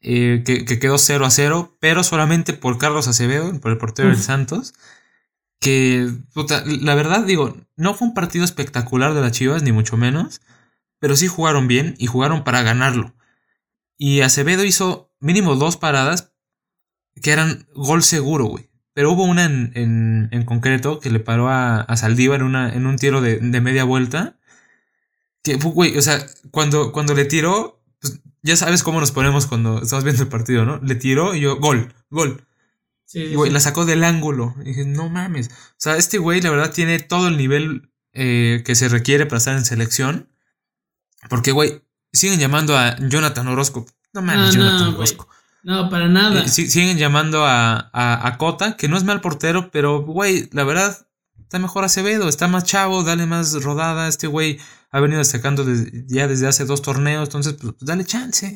eh, que, que quedó 0 a 0, pero solamente por Carlos Acevedo, por el portero del. Santos. Que, puta, la verdad, digo, no fue un partido espectacular de las Chivas, ni mucho menos, pero sí jugaron bien y jugaron para ganarlo. Y Acevedo hizo mínimo dos paradas que eran gol seguro, güey. Pero hubo una en, en- en concreto que le paró a, a Saldívar una, en un tiro de, de media vuelta. Que, güey, o sea, cuando, cuando le tiró, ya sabes cómo nos ponemos cuando estamos viendo el partido, ¿no? Le tiró y yo, gol, gol. Sí, Y, güey, sí. la sacó del ángulo. Y dije, no mames. O sea, este güey, la verdad, tiene todo el nivel eh, que se requiere para estar en selección. Porque, güey, siguen llamando a Jonathan Orozco. No mames, no, Jonathan. Orozco. No, para nada. Eh, siguen llamando a, a, a Cota, que no es mal portero, pero, güey, la verdad, está mejor Acevedo. Está más chavo, dale más rodada. Este güey ha venido destacando des- ya desde hace dos torneos. Entonces, pues, dale chance.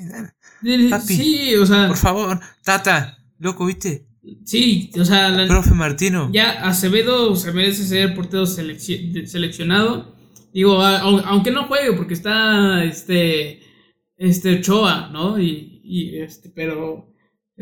dale. papi. Sí, o sea, Por favor, Tata, loco, ¿viste? sí, o sea, la- Profe Martino. Ya Acevedo se merece ser portero selec- seleccionado. Digo, a- aunque no juegue, porque está este. Este Ochoa, ¿no? Y, y, este, pero.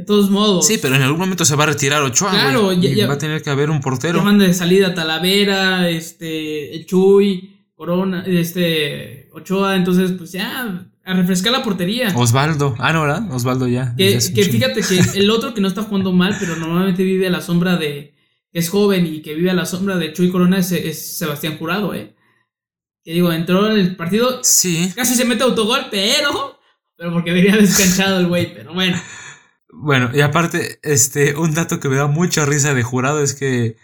De todos modos. Sí, pero en algún momento se va a retirar Ochoa. Claro, ya- y ya- va a tener que haber un portero. Llaman de salida Talavera, este. Chuy, Corona, este. Ochoa, entonces, pues ya. A refrescar la portería. Osvaldo. Ah, no, ¿verdad? Osvaldo ya. Que, que fíjate que el otro que no está jugando mal, pero normalmente vive a la sombra de. Es joven y que vive a la sombra de Chuy Corona es, es Sebastián Jurado, ¿eh? Que digo, entró en el partido, Sí. casi se mete autogol, pero. Pero porque venía descanchado el güey, pero bueno. Bueno, y aparte, este, un dato que me da mucha risa de jurado es que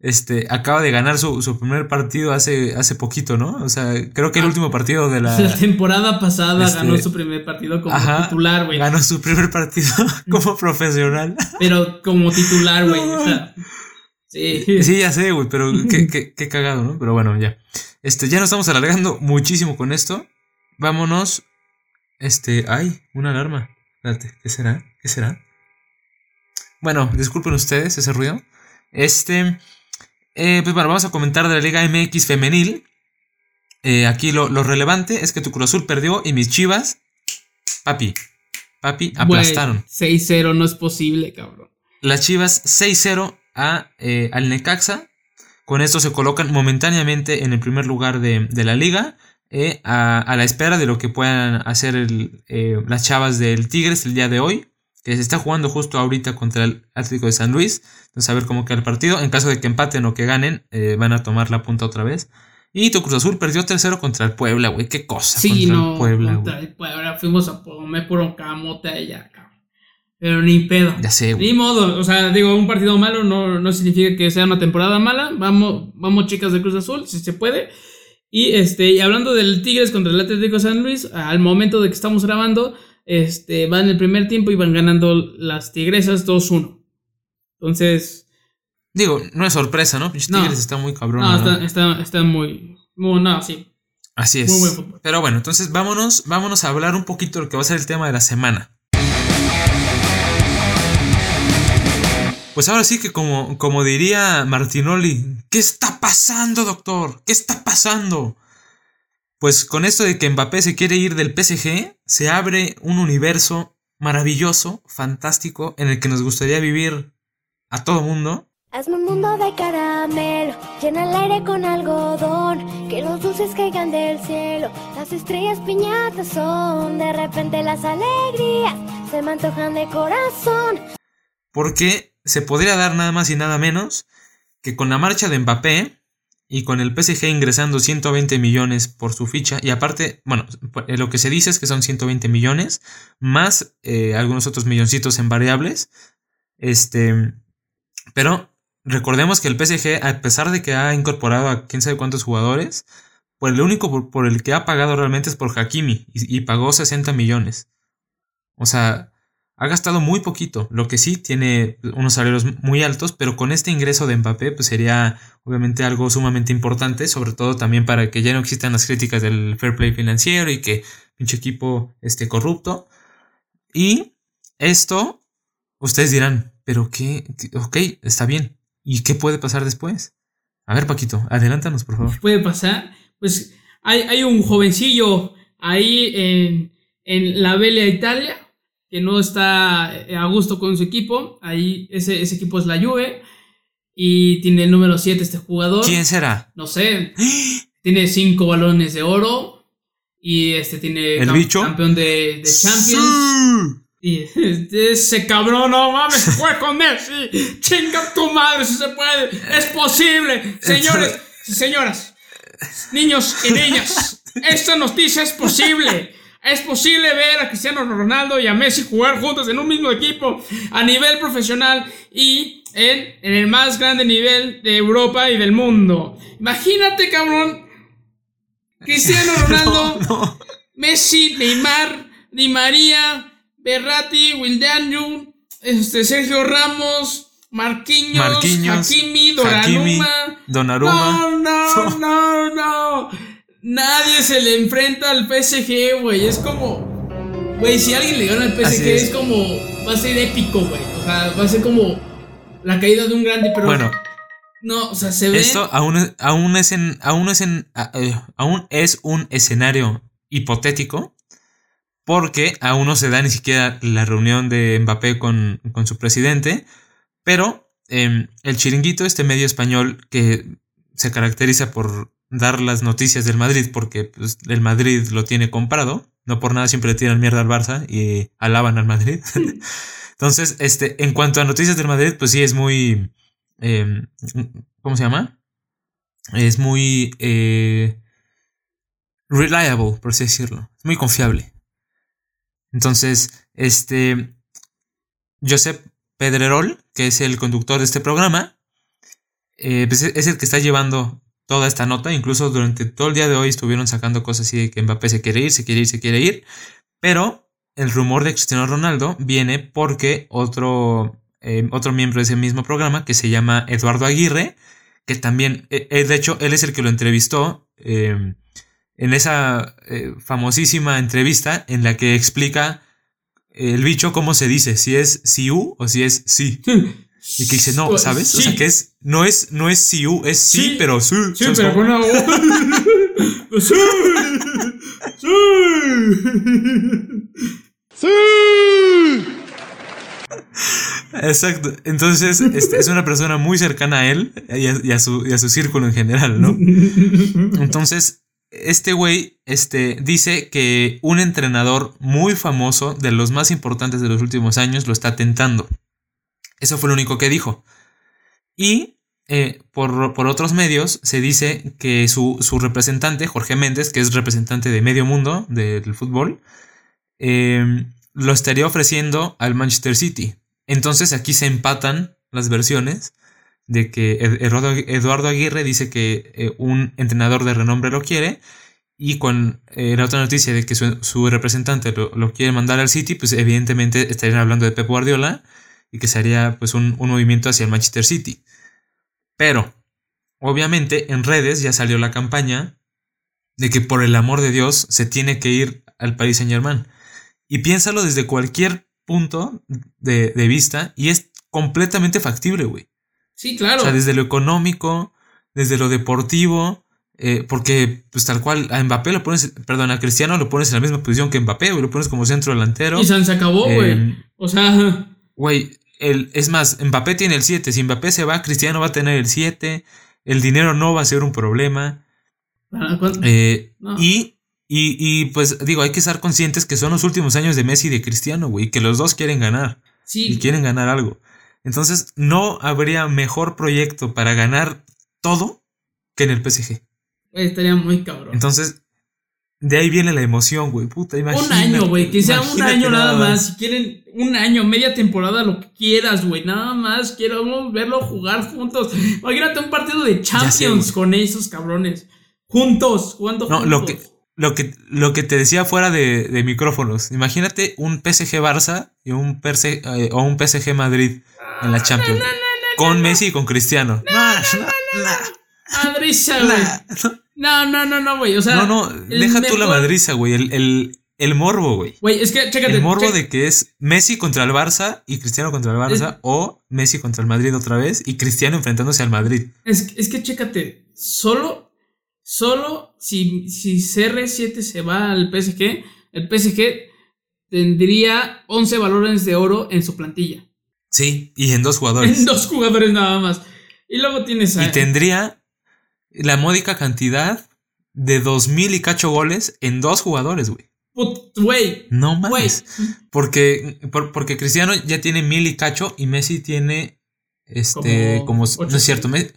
este acaba de ganar su, su primer partido hace, hace poquito, ¿no? O sea, creo que el Ah. último partido de la. La temporada pasada Este, ganó su primer partido como ajá, titular, güey. Ganó su primer partido como profesional. Pero como titular, güey. O sea, sí. Sí, ya sé, güey, pero qué, qué, qué cagado, ¿no? Pero bueno, ya. Este, ya nos estamos alargando muchísimo con esto. Vámonos. Este, ay, una alarma. Espérate, ¿qué será? ¿Qué será? Bueno, disculpen ustedes ese ruido. Este, eh, pues bueno, vamos a comentar de la Liga MX femenil. Eh, aquí lo, lo relevante es que tu Cruz Azul perdió y mis chivas, papi, papi, aplastaron. 6-0 no es posible, cabrón. las Chivas 6-0 a, eh, al Necaxa. Con esto se colocan momentáneamente en el primer lugar de, la liga. Eh, a, la espera de lo que puedan hacer eh, las chavas del Tigres el día de hoy. Que se está jugando justo ahorita contra el Atlético de San Luis. Entonces a ver cómo queda el partido. En caso de que empaten o que ganen, van a tomar la punta otra vez. Y tu Cruz Azul perdió tercero contra el Puebla, güey. Qué cosa. Sí, no. Puebla, contra el Puebla. Fuimos a comer por allá, cabrón. Pero ni pedo. Ya sé, güey. Ni modo. O sea, digo, un partido malo no, no significa que sea una temporada mala. Vamos, vamos, chicas de Cruz Azul, si se puede. Y este, y hablando del Tigres contra el Atlético San Luis, al momento de que estamos grabando, este, van el primer tiempo y van ganando las Tigresas 2-1. Entonces, Digo, no es sorpresa, ¿no? Tigres está muy cabrón. No, está, está, muy, No, sí. Así es. Muy buen Pero bueno, entonces vámonos, vámonos a hablar un poquito de lo que va a ser el tema de la semana. Pues ahora sí que como, como diría Martinoli, ¿qué está pasando, doctor? ¿Qué está pasando? Pues con esto de que Mbappé se quiere ir del PSG, se abre un universo maravilloso, fantástico, en el que nos gustaría vivir a todo mundo. Hazme un mundo de caramelo, llena el aire con algodón, que los dulces caigan del cielo, las estrellas piñatas son, de repente las alegrías se me antojan de corazón. Porque se podría dar nada más y nada menos que con la marcha de Mbappé y con el PSG ingresando 120 millones por su ficha, y aparte, bueno, eh, lo que se dice es que son 120 millones, más eh, algunos otros milloncitos en variables, este, pero recordemos que el PSG, a pesar de que ha incorporado a quién sabe cuántos jugadores, pues el único por, el que ha pagado realmente es por Hakimi y, pagó 60 millones. O sea, ha gastado muy poquito, lo que sí tiene unos salarios muy altos, pero con este ingreso de Mbappé pues sería obviamente algo sumamente importante, sobre todo también para que ya no existan las críticas del fair play financiero y que pinche equipo esté corrupto. Y esto, ustedes dirán, pero qué, ok, está bien, ¿Y qué puede pasar después? A ver, Paquito, adelántanos, por favor. Puede pasar, pues hay, un jovencillo ahí en, en la Bella Italia que no está a gusto con su equipo. Ahí ese, ese equipo es la Juve y tiene el número 7 este jugador. ¿Quién será? No sé. tiene 5 balones de oro y este tiene ¿El bicho? campeón de, de Champions. Y ese cabrón, no mames, fue con Messi. Chinga tu madre si se puede. Es posible. Señores señoras, niños y niñas, esta noticia es posible. Es posible ver a Cristiano Ronaldo y a Messi jugar juntos en un mismo equipo a nivel profesional y en, en el más grande nivel de Europa y del mundo. Imagínate, cabrón. Cristiano Ronaldo, Messi, Neymar, Di María, Berrati, Wildeanu, este, Sergio Ramos, Marquinhos, Marquinhos Hakimi, Donnarumma. No, no, no, no. Nadie se le enfrenta al PSG, güey. Es como. Güey, si alguien le gana al PSG, es. como. Va a ser épico, güey. O sea, va a ser como. La caída de un grande, pero. Bueno. No, o sea, se ve. Esto aún, aún es en. Aún es en. Eh, aún es un escenario hipotético porque aún no se da ni siquiera la reunión de Mbappé con, su presidente, pero em, el chiringuito, este medio español que se caracteriza por dar las noticias del Madrid, porque pues, el Madrid lo tiene comprado, no por nada siempre le tiran mierda al Barça y alaban al Madrid. Entonces, este, en cuanto a noticias del Madrid, pues sí es muy... Em, ¿Cómo se llama? Es muy... Eh, reliable, por así decirlo. Es muy confiable. Entonces, este, Josep Pedrerol, que es el conductor de este programa, eh, pues es el que está llevando toda esta nota. Incluso durante todo el día de hoy estuvieron sacando cosas así de que Mbappé se quiere ir, se quiere ir, se quiere ir. Pero el rumor de Cristiano Ronaldo viene porque otro, eh, otro miembro de ese mismo programa, que se llama Eduardo Aguirre, que también, eh, de hecho, él es el que lo entrevistó en esa eh, famosísima entrevista en la que explica el bicho cómo se dice, si es Siu o si es sí. Y que dice, no, pues, ¿sabes? O sea, que es, no es, no es Siu, es sí, pero sí. Sí, pero con una ¡Sí! ¡Sí! ¡Sí! Exacto. Entonces, este, es una persona muy cercana a él y a, y a su, y a su círculo en general, ¿no? Entonces, este güey este, dice que un entrenador muy famoso, de los más importantes de los últimos años, lo está tentando. Eso fue lo único que dijo. Y eh, por, por otros medios se dice que su, su representante, Jorge Méndez, que es representante de medio mundo del fútbol, eh, lo estaría ofreciendo al Manchester City. Entonces aquí se empatan las versiones de que Ed- Eduardo, Eduardo Aguirre dice que eh, un entrenador de renombre lo quiere y con eh, la otra noticia de que su, su representante lo, lo quiere mandar al City, pues evidentemente estarían hablando de Pep Guardiola y que sería pues un, un movimiento hacia el Manchester City. Pero, obviamente en redes ya salió la campaña de que por el amor de Dios se tiene que ir al Paris Saint Germain. Y piénsalo desde cualquier punto de, de vista y es completamente factible, güey. Sí, claro. O sea, desde lo económico, desde lo deportivo, eh, porque pues tal cual a Mbappé lo pones, perdón, a Cristiano lo pones en la misma posición que Mbappé, güey, lo pones como centro delantero. y se acabó, güey. Eh, o sea, Güey, el, es más, Mbappé tiene el 7, si Mbappé se va, Cristiano va a tener el 7, el dinero no va a ser un problema. eh, No. y, y, y, pues digo, hay que estar conscientes que son los últimos años de Messi y de Cristiano, güey, que los dos quieren ganar sí, y quieren ganar algo. Entonces, no habría mejor proyecto para ganar todo que en el PSG. estaría muy cabrón. Entonces, de ahí viene la emoción, güey. Puta, imagínate. un año, güey, que sea un año nada más. Si quieren un año, media temporada, lo que quieras, güey. Nada más quiero verlo jugar juntos. Imagínate un partido de Champions con esos cabrones. Juntos, jugando No, juntos. lo que, lo que, lo que te decía fuera de, de micrófonos. Imagínate un PSG Barça y un PSG, eh, o un PSG Madrid en la Champions. con Messi y con Cristiano. No, güey. No. No, no, no, güey. O sea, No, no, deja tú la madriza, güey. El, el, el morbo, güey. Güey, es que, chécate. El morbo de que es Messi contra el Barça y Cristiano contra el Barça o Messi contra el Madrid otra vez y Cristiano enfrentándose al Madrid. Es, es que chécate, solo, solo si, si CR7 se va al PSG, el PSG tendría 11 valores de oro en su plantilla. Sí, y en dos jugadores. En dos jugadores nada más. Y luego tienes a... Y tendría la módica cantidad de dos mil y cacho goles en dos jugadores, güey. Güey, No mames. Porque, por- porque Cristiano ya tiene mil y cacho y Messi tiene este Como como, no es 800. cierto, Me-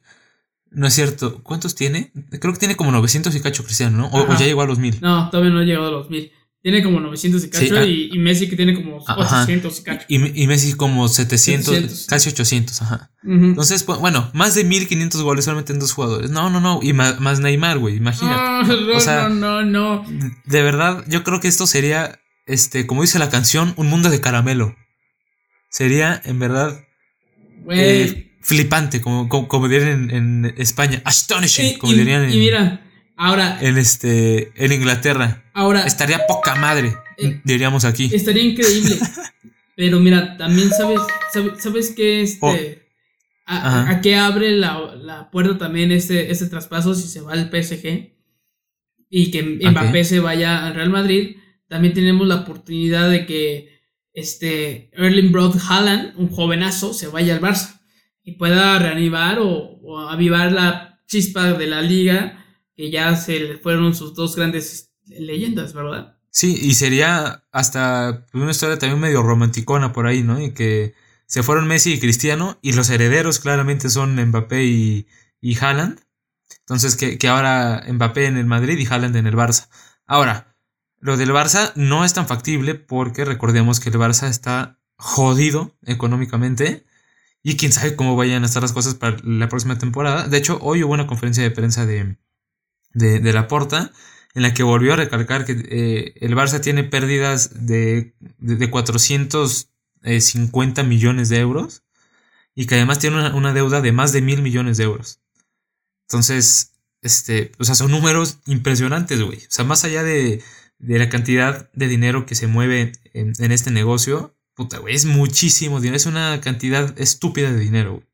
no es cierto. ¿Cuántos tiene? Creo que tiene como 900 y cacho Cristiano, ¿no? O, o ya llegó a los mil. No, todavía no ha llegado a los 1000. Tiene como 900 y cacho Sí, ah. y, y Messi que tiene como Ajá. 800 y cacho. Y, y Messi como 700, 700. casi 800, ajá. Entonces, pues, bueno, más de 1500 goles solamente en dos jugadores. No, no, no. Y más, más Neymar, güey, imagínate. No, no, O sea, no, no, no. De verdad, yo creo que esto sería, este, como dice la canción, un mundo de caramelo. Sería, en verdad, eh, flipante, como, como, como dirían en, en España. Astonishing, Y- como dirían en, y mira, ahora, en, este, en Inglaterra. ahora, Estaría poca madre, Eh, diríamos aquí. estaría increíble. Pero mira, también sabes, sabes, sabes que este. Oh. A, a qué abre la, la puerta también este, este traspaso si se va al PSG y que Mbappé se vaya al Real Madrid. También tenemos la oportunidad de que este Erling Broad Haaland, un jovenazo, se vaya al Barça y pueda reanivar o, o avivar la chispa de la liga que ya se fueron sus dos grandes leyendas, ¿verdad? Sí, y sería hasta una historia también medio romanticona por ahí, ¿no? Y que se fueron Messi y Cristiano y los herederos claramente son Mbappé y, y Haaland. Entonces que, que ahora Mbappé en el Madrid y Haaland en el Barça. Ahora, lo del Barça no es tan factible porque recordemos que el Barça está jodido económicamente y quién sabe cómo vayan a estar las cosas para la próxima temporada. De hecho, hoy hubo una conferencia de prensa de, de, de Laporta en la que volvió a recalcar que eh, el Barça tiene pérdidas de, de, de 450 millones de euros y que además tiene una, una deuda de más de mil millones de euros. Entonces, este, o sea, son números impresionantes, güey. O sea, más allá de, de la cantidad de dinero que se mueve en, en este negocio, puta, güey, es muchísimo dinero, es una cantidad estúpida de dinero, güey.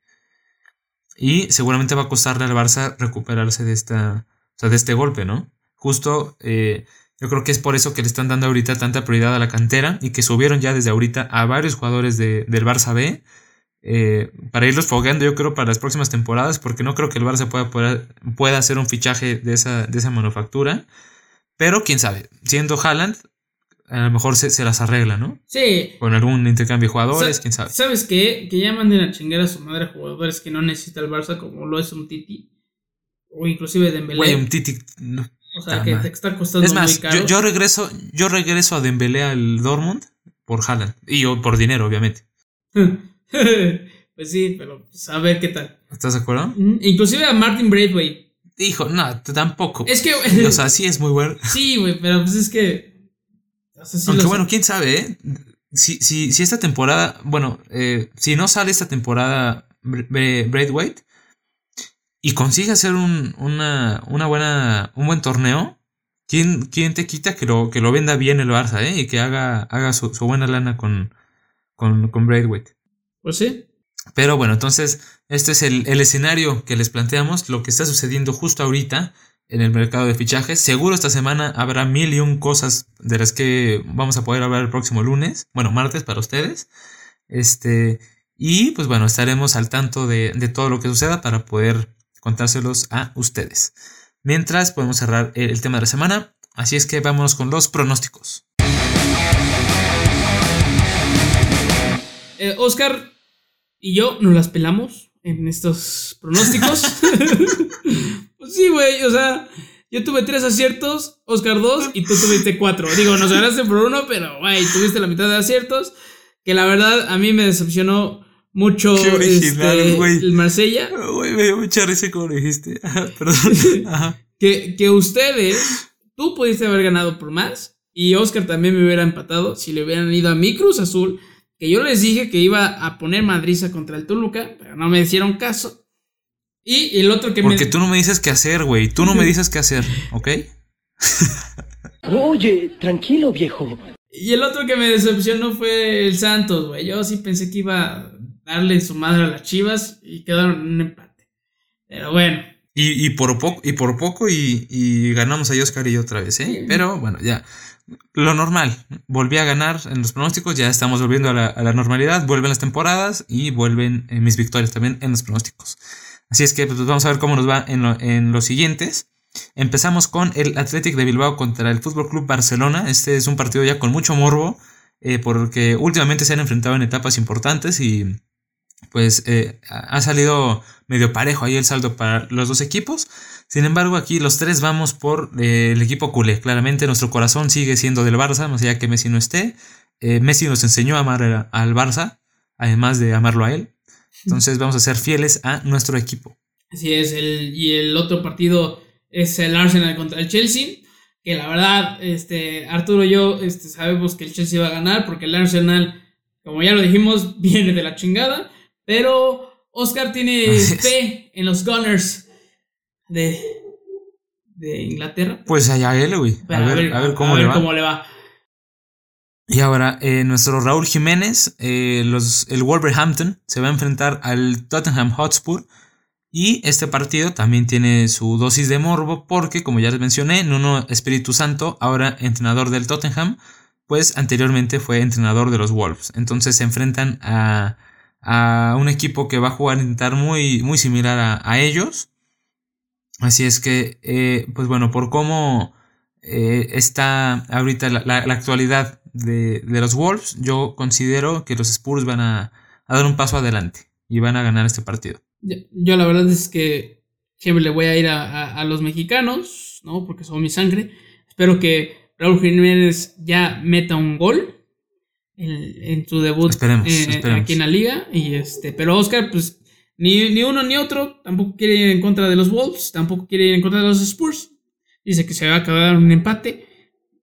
Y seguramente va a costarle al Barça recuperarse de esta, sea, de este golpe, ¿no? Justo, eh, yo creo que es por eso que le están dando ahorita tanta prioridad a la cantera y que subieron ya desde ahorita a varios jugadores de, del Barça B eh, para irlos fogueando, yo creo, para las próximas temporadas, porque no creo que el Barça pueda, pueda hacer un fichaje de esa, de esa manufactura. Pero quién sabe, siendo Haaland, a lo mejor se, las arregla, ¿no? Sí. Con algún intercambio de jugadores, quién sabe. ¿Sabes qué? Que ya manden a chingar a su madre a jugadores que no necesita el Barça, como lo es un Titi. O inclusive Dembélé. Güey, un Titi. o sea, que te está costando es más, Yo, yo, regreso, yo regreso a Dembélé al Dortmund por Haaland. Y por dinero, obviamente. pues sí, pero pues, a ver qué tal. ¿Estás de acuerdo? Mm, inclusive a Martin Braithwaite. Hijo, no, tampoco. Es que. o sea, sí es muy bueno. Sí, güey, pero pues es que. Aunque bueno, quién sabe, ¿eh? Si, si, si esta temporada. Bueno, eh, si no sale esta temporada Braithwaite y consigue hacer un, una, una buena, un buen torneo, ¿quién, quién te quita que lo, que lo venda bien el Barça, ¿eh? Y que haga, haga su, buena lana con, con, con Braithwaite. Pues sí. Pero bueno, entonces este es el, escenario que les planteamos, lo que está sucediendo justo ahorita en el mercado de fichajes. Seguro esta semana habrá mil y un cosas de las que vamos a poder hablar el próximo lunes, bueno, martes para ustedes. Este, y pues bueno, estaremos al tanto de, de todo lo que suceda para poder contárselos a ustedes. Mientras podemos cerrar el tema de la semana, así es que vámonos con los pronósticos. Eh, Oscar y yo nos las pelamos en estos pronósticos. pues sí, güey, o sea, yo tuve tres aciertos, Oscar dos y tú tuviste cuatro. Digo, nos ganaste por uno, pero, güey, tuviste la mitad de aciertos. Que la verdad a mí me decepcionó mucho este, el Marsella. Güey, me dio mucha risa como lo dijiste. Perdón. Que, que ustedes, tú pudiste haber ganado por más y Oscar también me hubiera empatado si le hubieran ido a mi Cruz Azul que yo les dije que iba a poner madriza contra el Toluca, pero no me hicieron caso. Y el otro que me... Porque tú no me dices qué hacer, güey. Tú no me dices qué hacer, ¿ok? Oye, tranquilo, viejo. Y el otro que me decepcionó fue el Santos, güey. Yo sí pensé que iba darle su madre a las chivas y quedaron en un empate. Pero bueno. Y, por poco, y por poco y, ganamos a Oscar y yo otra vez, ¿eh? Pero bueno, ya lo normal. Volví a ganar en los pronósticos, ya estamos volviendo a la, normalidad, vuelven las temporadas y vuelven eh, mis victorias también en los pronósticos. Así es que pues, vamos a ver cómo nos va en, los siguientes. Empezamos con el Athletic de Bilbao contra el Fútbol Club Barcelona. Este es un partido ya con mucho morbo, eh, porque últimamente se han enfrentado en etapas importantes y pues eh, ha salido medio parejo ahí el saldo para los dos equipos. Sin embargo, aquí los tres vamos por eh, el equipo culé. Claramente nuestro corazón sigue siendo del Barça, más allá que Messi no esté. Eh, Messi nos enseñó a amar al Barça, además de amarlo a él. Entonces vamos a ser fieles a nuestro equipo. Así es, el, y el otro partido es el Arsenal contra el Chelsea. Que la verdad, este, Arturo y yo este, sabemos que el Chelsea va a ganar porque el Arsenal, como ya lo dijimos, viene de la chingada. Pero Oscar tiene fe en los Gunners de, de Inglaterra. Pues allá él, güey. A, ver, a ver, cómo, le va. Y ahora, eh, nuestro Raúl Jiménez, eh, los, el Wolverhampton, se va a enfrentar al Tottenham Hotspur. Y este partido también tiene su dosis de morbo porque, como ya les mencioné, Nuno Espíritu Santo, ahora entrenador del Tottenham, pues anteriormente fue entrenador de los Wolves. Entonces se enfrentan a, a un equipo que va a jugar a intentar muy, muy similar a, a ellos. Así es que, eh, pues bueno, por cómo eh, está ahorita la, actualidad de, los Wolves, yo considero que los Spurs van a, dar un paso adelante y van a ganar este partido. Yo, la verdad es que siempre le voy a ir a, los mexicanos, ¿no? Porque son mi sangre. Espero que Raúl Jiménez ya meta un gol en, su debut eh, aquí en la liga. Y este, pero Oscar, pues ni, uno ni otro tampoco quiere ir en contra de los Wolves, tampoco quiere ir en contra de los Spurs. Dice que se va a acabar un empate.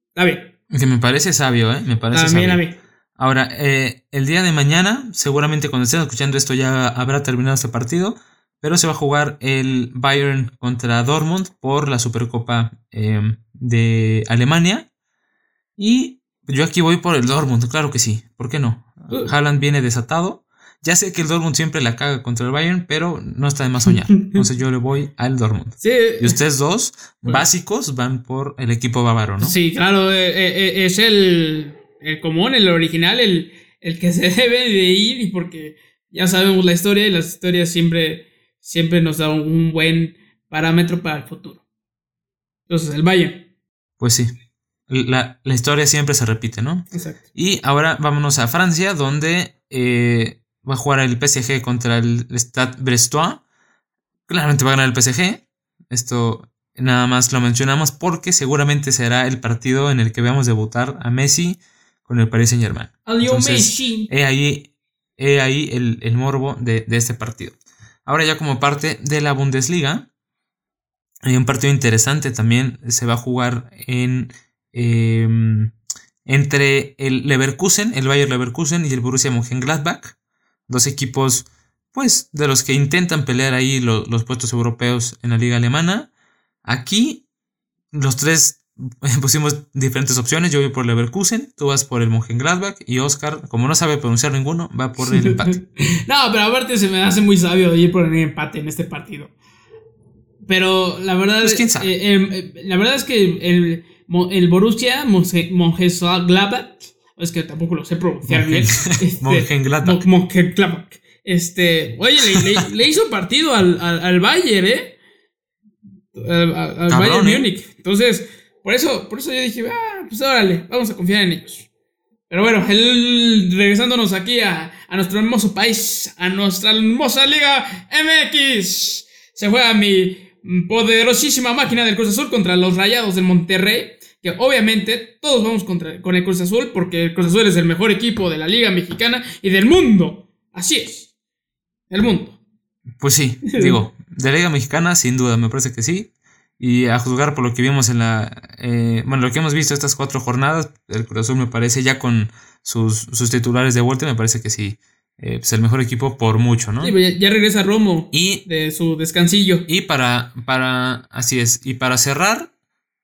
Está bien. Que me parece sabio, ¿eh? Me parece sabio. Ahora, eh, el día de mañana, seguramente cuando estén escuchando esto ya habrá terminado este partido, pero se va a jugar el Bayern contra Dortmund por la Supercopa em, de Alemania. Y yo aquí voy por el Dortmund, claro que sí, ¿por qué no? Uh. Haaland viene desatado. Ya sé que el Dortmund siempre la caga contra el Bayern, pero no está de más soñar. Entonces yo le voy al Dortmund. Sí. Y ustedes dos, básicos, van por el equipo bávaro, ¿no? Sí, claro, eh, eh, eh, es el, el común, el original, el, el que se debe de ir y porque ya sabemos la historia y las historias siempre, siempre nos dan un buen parámetro para el futuro. Entonces, el Bayern. Pues sí. La, la historia siempre se repite, ¿no? Exacto. Y ahora vámonos a Francia, donde eh, va a jugar el PSG contra el Stade Brestois. Claramente va a ganar el PSG. Esto nada más lo mencionamos porque seguramente será el partido en el que veamos debutar a Messi con el Paris Saint Germain. Adiós, Messi. He ahí, he ahí el, el morbo de, de este partido. Ahora ya como parte de la Bundesliga, hay un partido interesante también. Se va a jugar en eh, entre el Leverkusen, el Bayer Leverkusen y el Borussia Mönchengladbach. Dos equipos, pues, de los que intentan pelear ahí lo- los puestos europeos en la liga alemana. Aquí los tres pusimos diferentes opciones. Yo voy por Leverkusen, tú vas por el Mönchengladbach y Oscar, como no sabe pronunciar ninguno, va por el empate. No, pero aparte se me hace muy sabio ir por el empate en este partido. Pero la verdad, Pues, quién sabe. eh, eh, eh, la verdad es que el, el Borussia Mönchengladbach, es que tampoco lo sé pronunciar bien. este, Mönchengladbach. Mo- Mönchengladbach. Este, oye, le, le- le hizo partido al, al, al Bayern, ¿eh? Al, al- al Cabrón, Bayern ¿eh? Múnich. Entonces, por eso, por eso yo dije, ah, pues órale, vamos a confiar en ellos. Pero bueno, el- regresándonos aquí a, a nuestro hermoso país, a nuestra hermosa Liga MX, se juega mi poderosísima máquina del Cruz Azul contra los Rayados del Monterrey. Que obviamente todos vamos contra, con el Cruz Azul porque el Cruz Azul es el mejor equipo de la Liga Mexicana y del mundo. Así es. Del mundo. Pues sí, digo, de Liga Mexicana, sin duda, me parece que sí. Y a juzgar por lo que vimos en la. eh, bueno, lo que hemos visto estas cuatro jornadas, el Cruz Azul me parece ya con sus, sus titulares de vuelta, me parece que sí. eh, pues el mejor equipo por mucho, ¿no? Sí, ya, ya regresa Romo Y, de su descansillo. y para, para. Así es. Y para cerrar,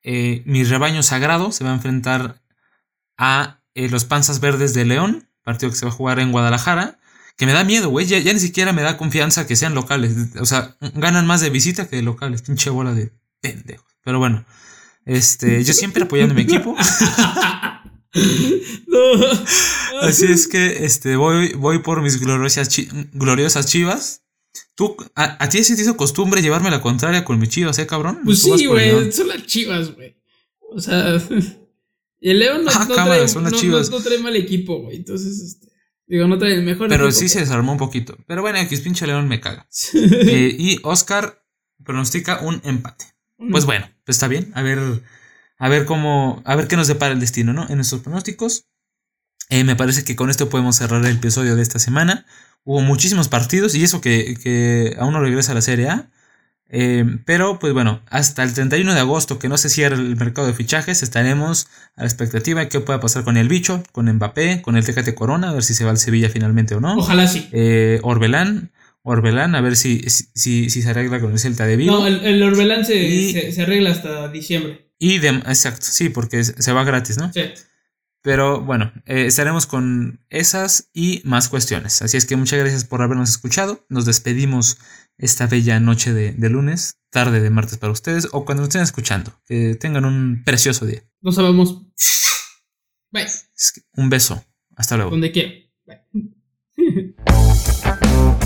eh, mi rebaño sagrado se va a enfrentar a eh, los Panzas Verdes de León, partido que se va a jugar en Guadalajara. Que me da miedo, güey. Ya, ya ni siquiera me da confianza que sean locales. O sea, ganan más de visita que de locales. Pinche bola de pendejos. Pero bueno. Este, yo siempre apoyando a mi equipo. No. Así es que este, voy, voy por mis gloriosas, chi- gloriosas chivas. ¿Tú, a, a ti sí te hizo costumbre llevarme la contraria con mis chivas, eh, cabrón? Pues sí, güey, son las chivas, güey. O sea, y el León no, Ah, no cámara, trae, son las no- Chivas. no- trae mal equipo, güey. Entonces, este, digo, no trae el mejor Pero equipo. sí se desarmó un poquito. Pero bueno, X pinche León me caga. Eh, y Oscar pronostica un empate. Pues bueno, pues está bien. A ver, a ver cómo, a ver qué nos depara el destino, ¿no? En nuestros pronósticos. Eh, me parece que con esto podemos cerrar el episodio de esta semana. Hubo muchísimos partidos y eso que, que aún no regresa a la Serie A. Eh, pero pues bueno, hasta el 31 de agosto que no se cierre el mercado de fichajes, estaremos a la expectativa de qué pueda pasar con el bicho, con Mbappé, con el Tecate Corona, a ver si se va al Sevilla finalmente o no. Ojalá sí. Eh, Orbelán, Orbelán, a ver si, si, si- se arregla con el Celta de Vigo. No, el, el Orbelán se, Y- se, se arregla hasta diciembre. Y de, exacto, sí, porque se se va gratis, ¿no? Sí. Pero bueno, eh, estaremos con esas y más cuestiones. Así es que muchas gracias por habernos escuchado. Nos despedimos esta bella noche de, de lunes, tarde de martes para ustedes, o cuando nos estén escuchando. Que tengan un precioso día. No sabemos. Bye. Un beso. Hasta luego. Donde quiera. Bye.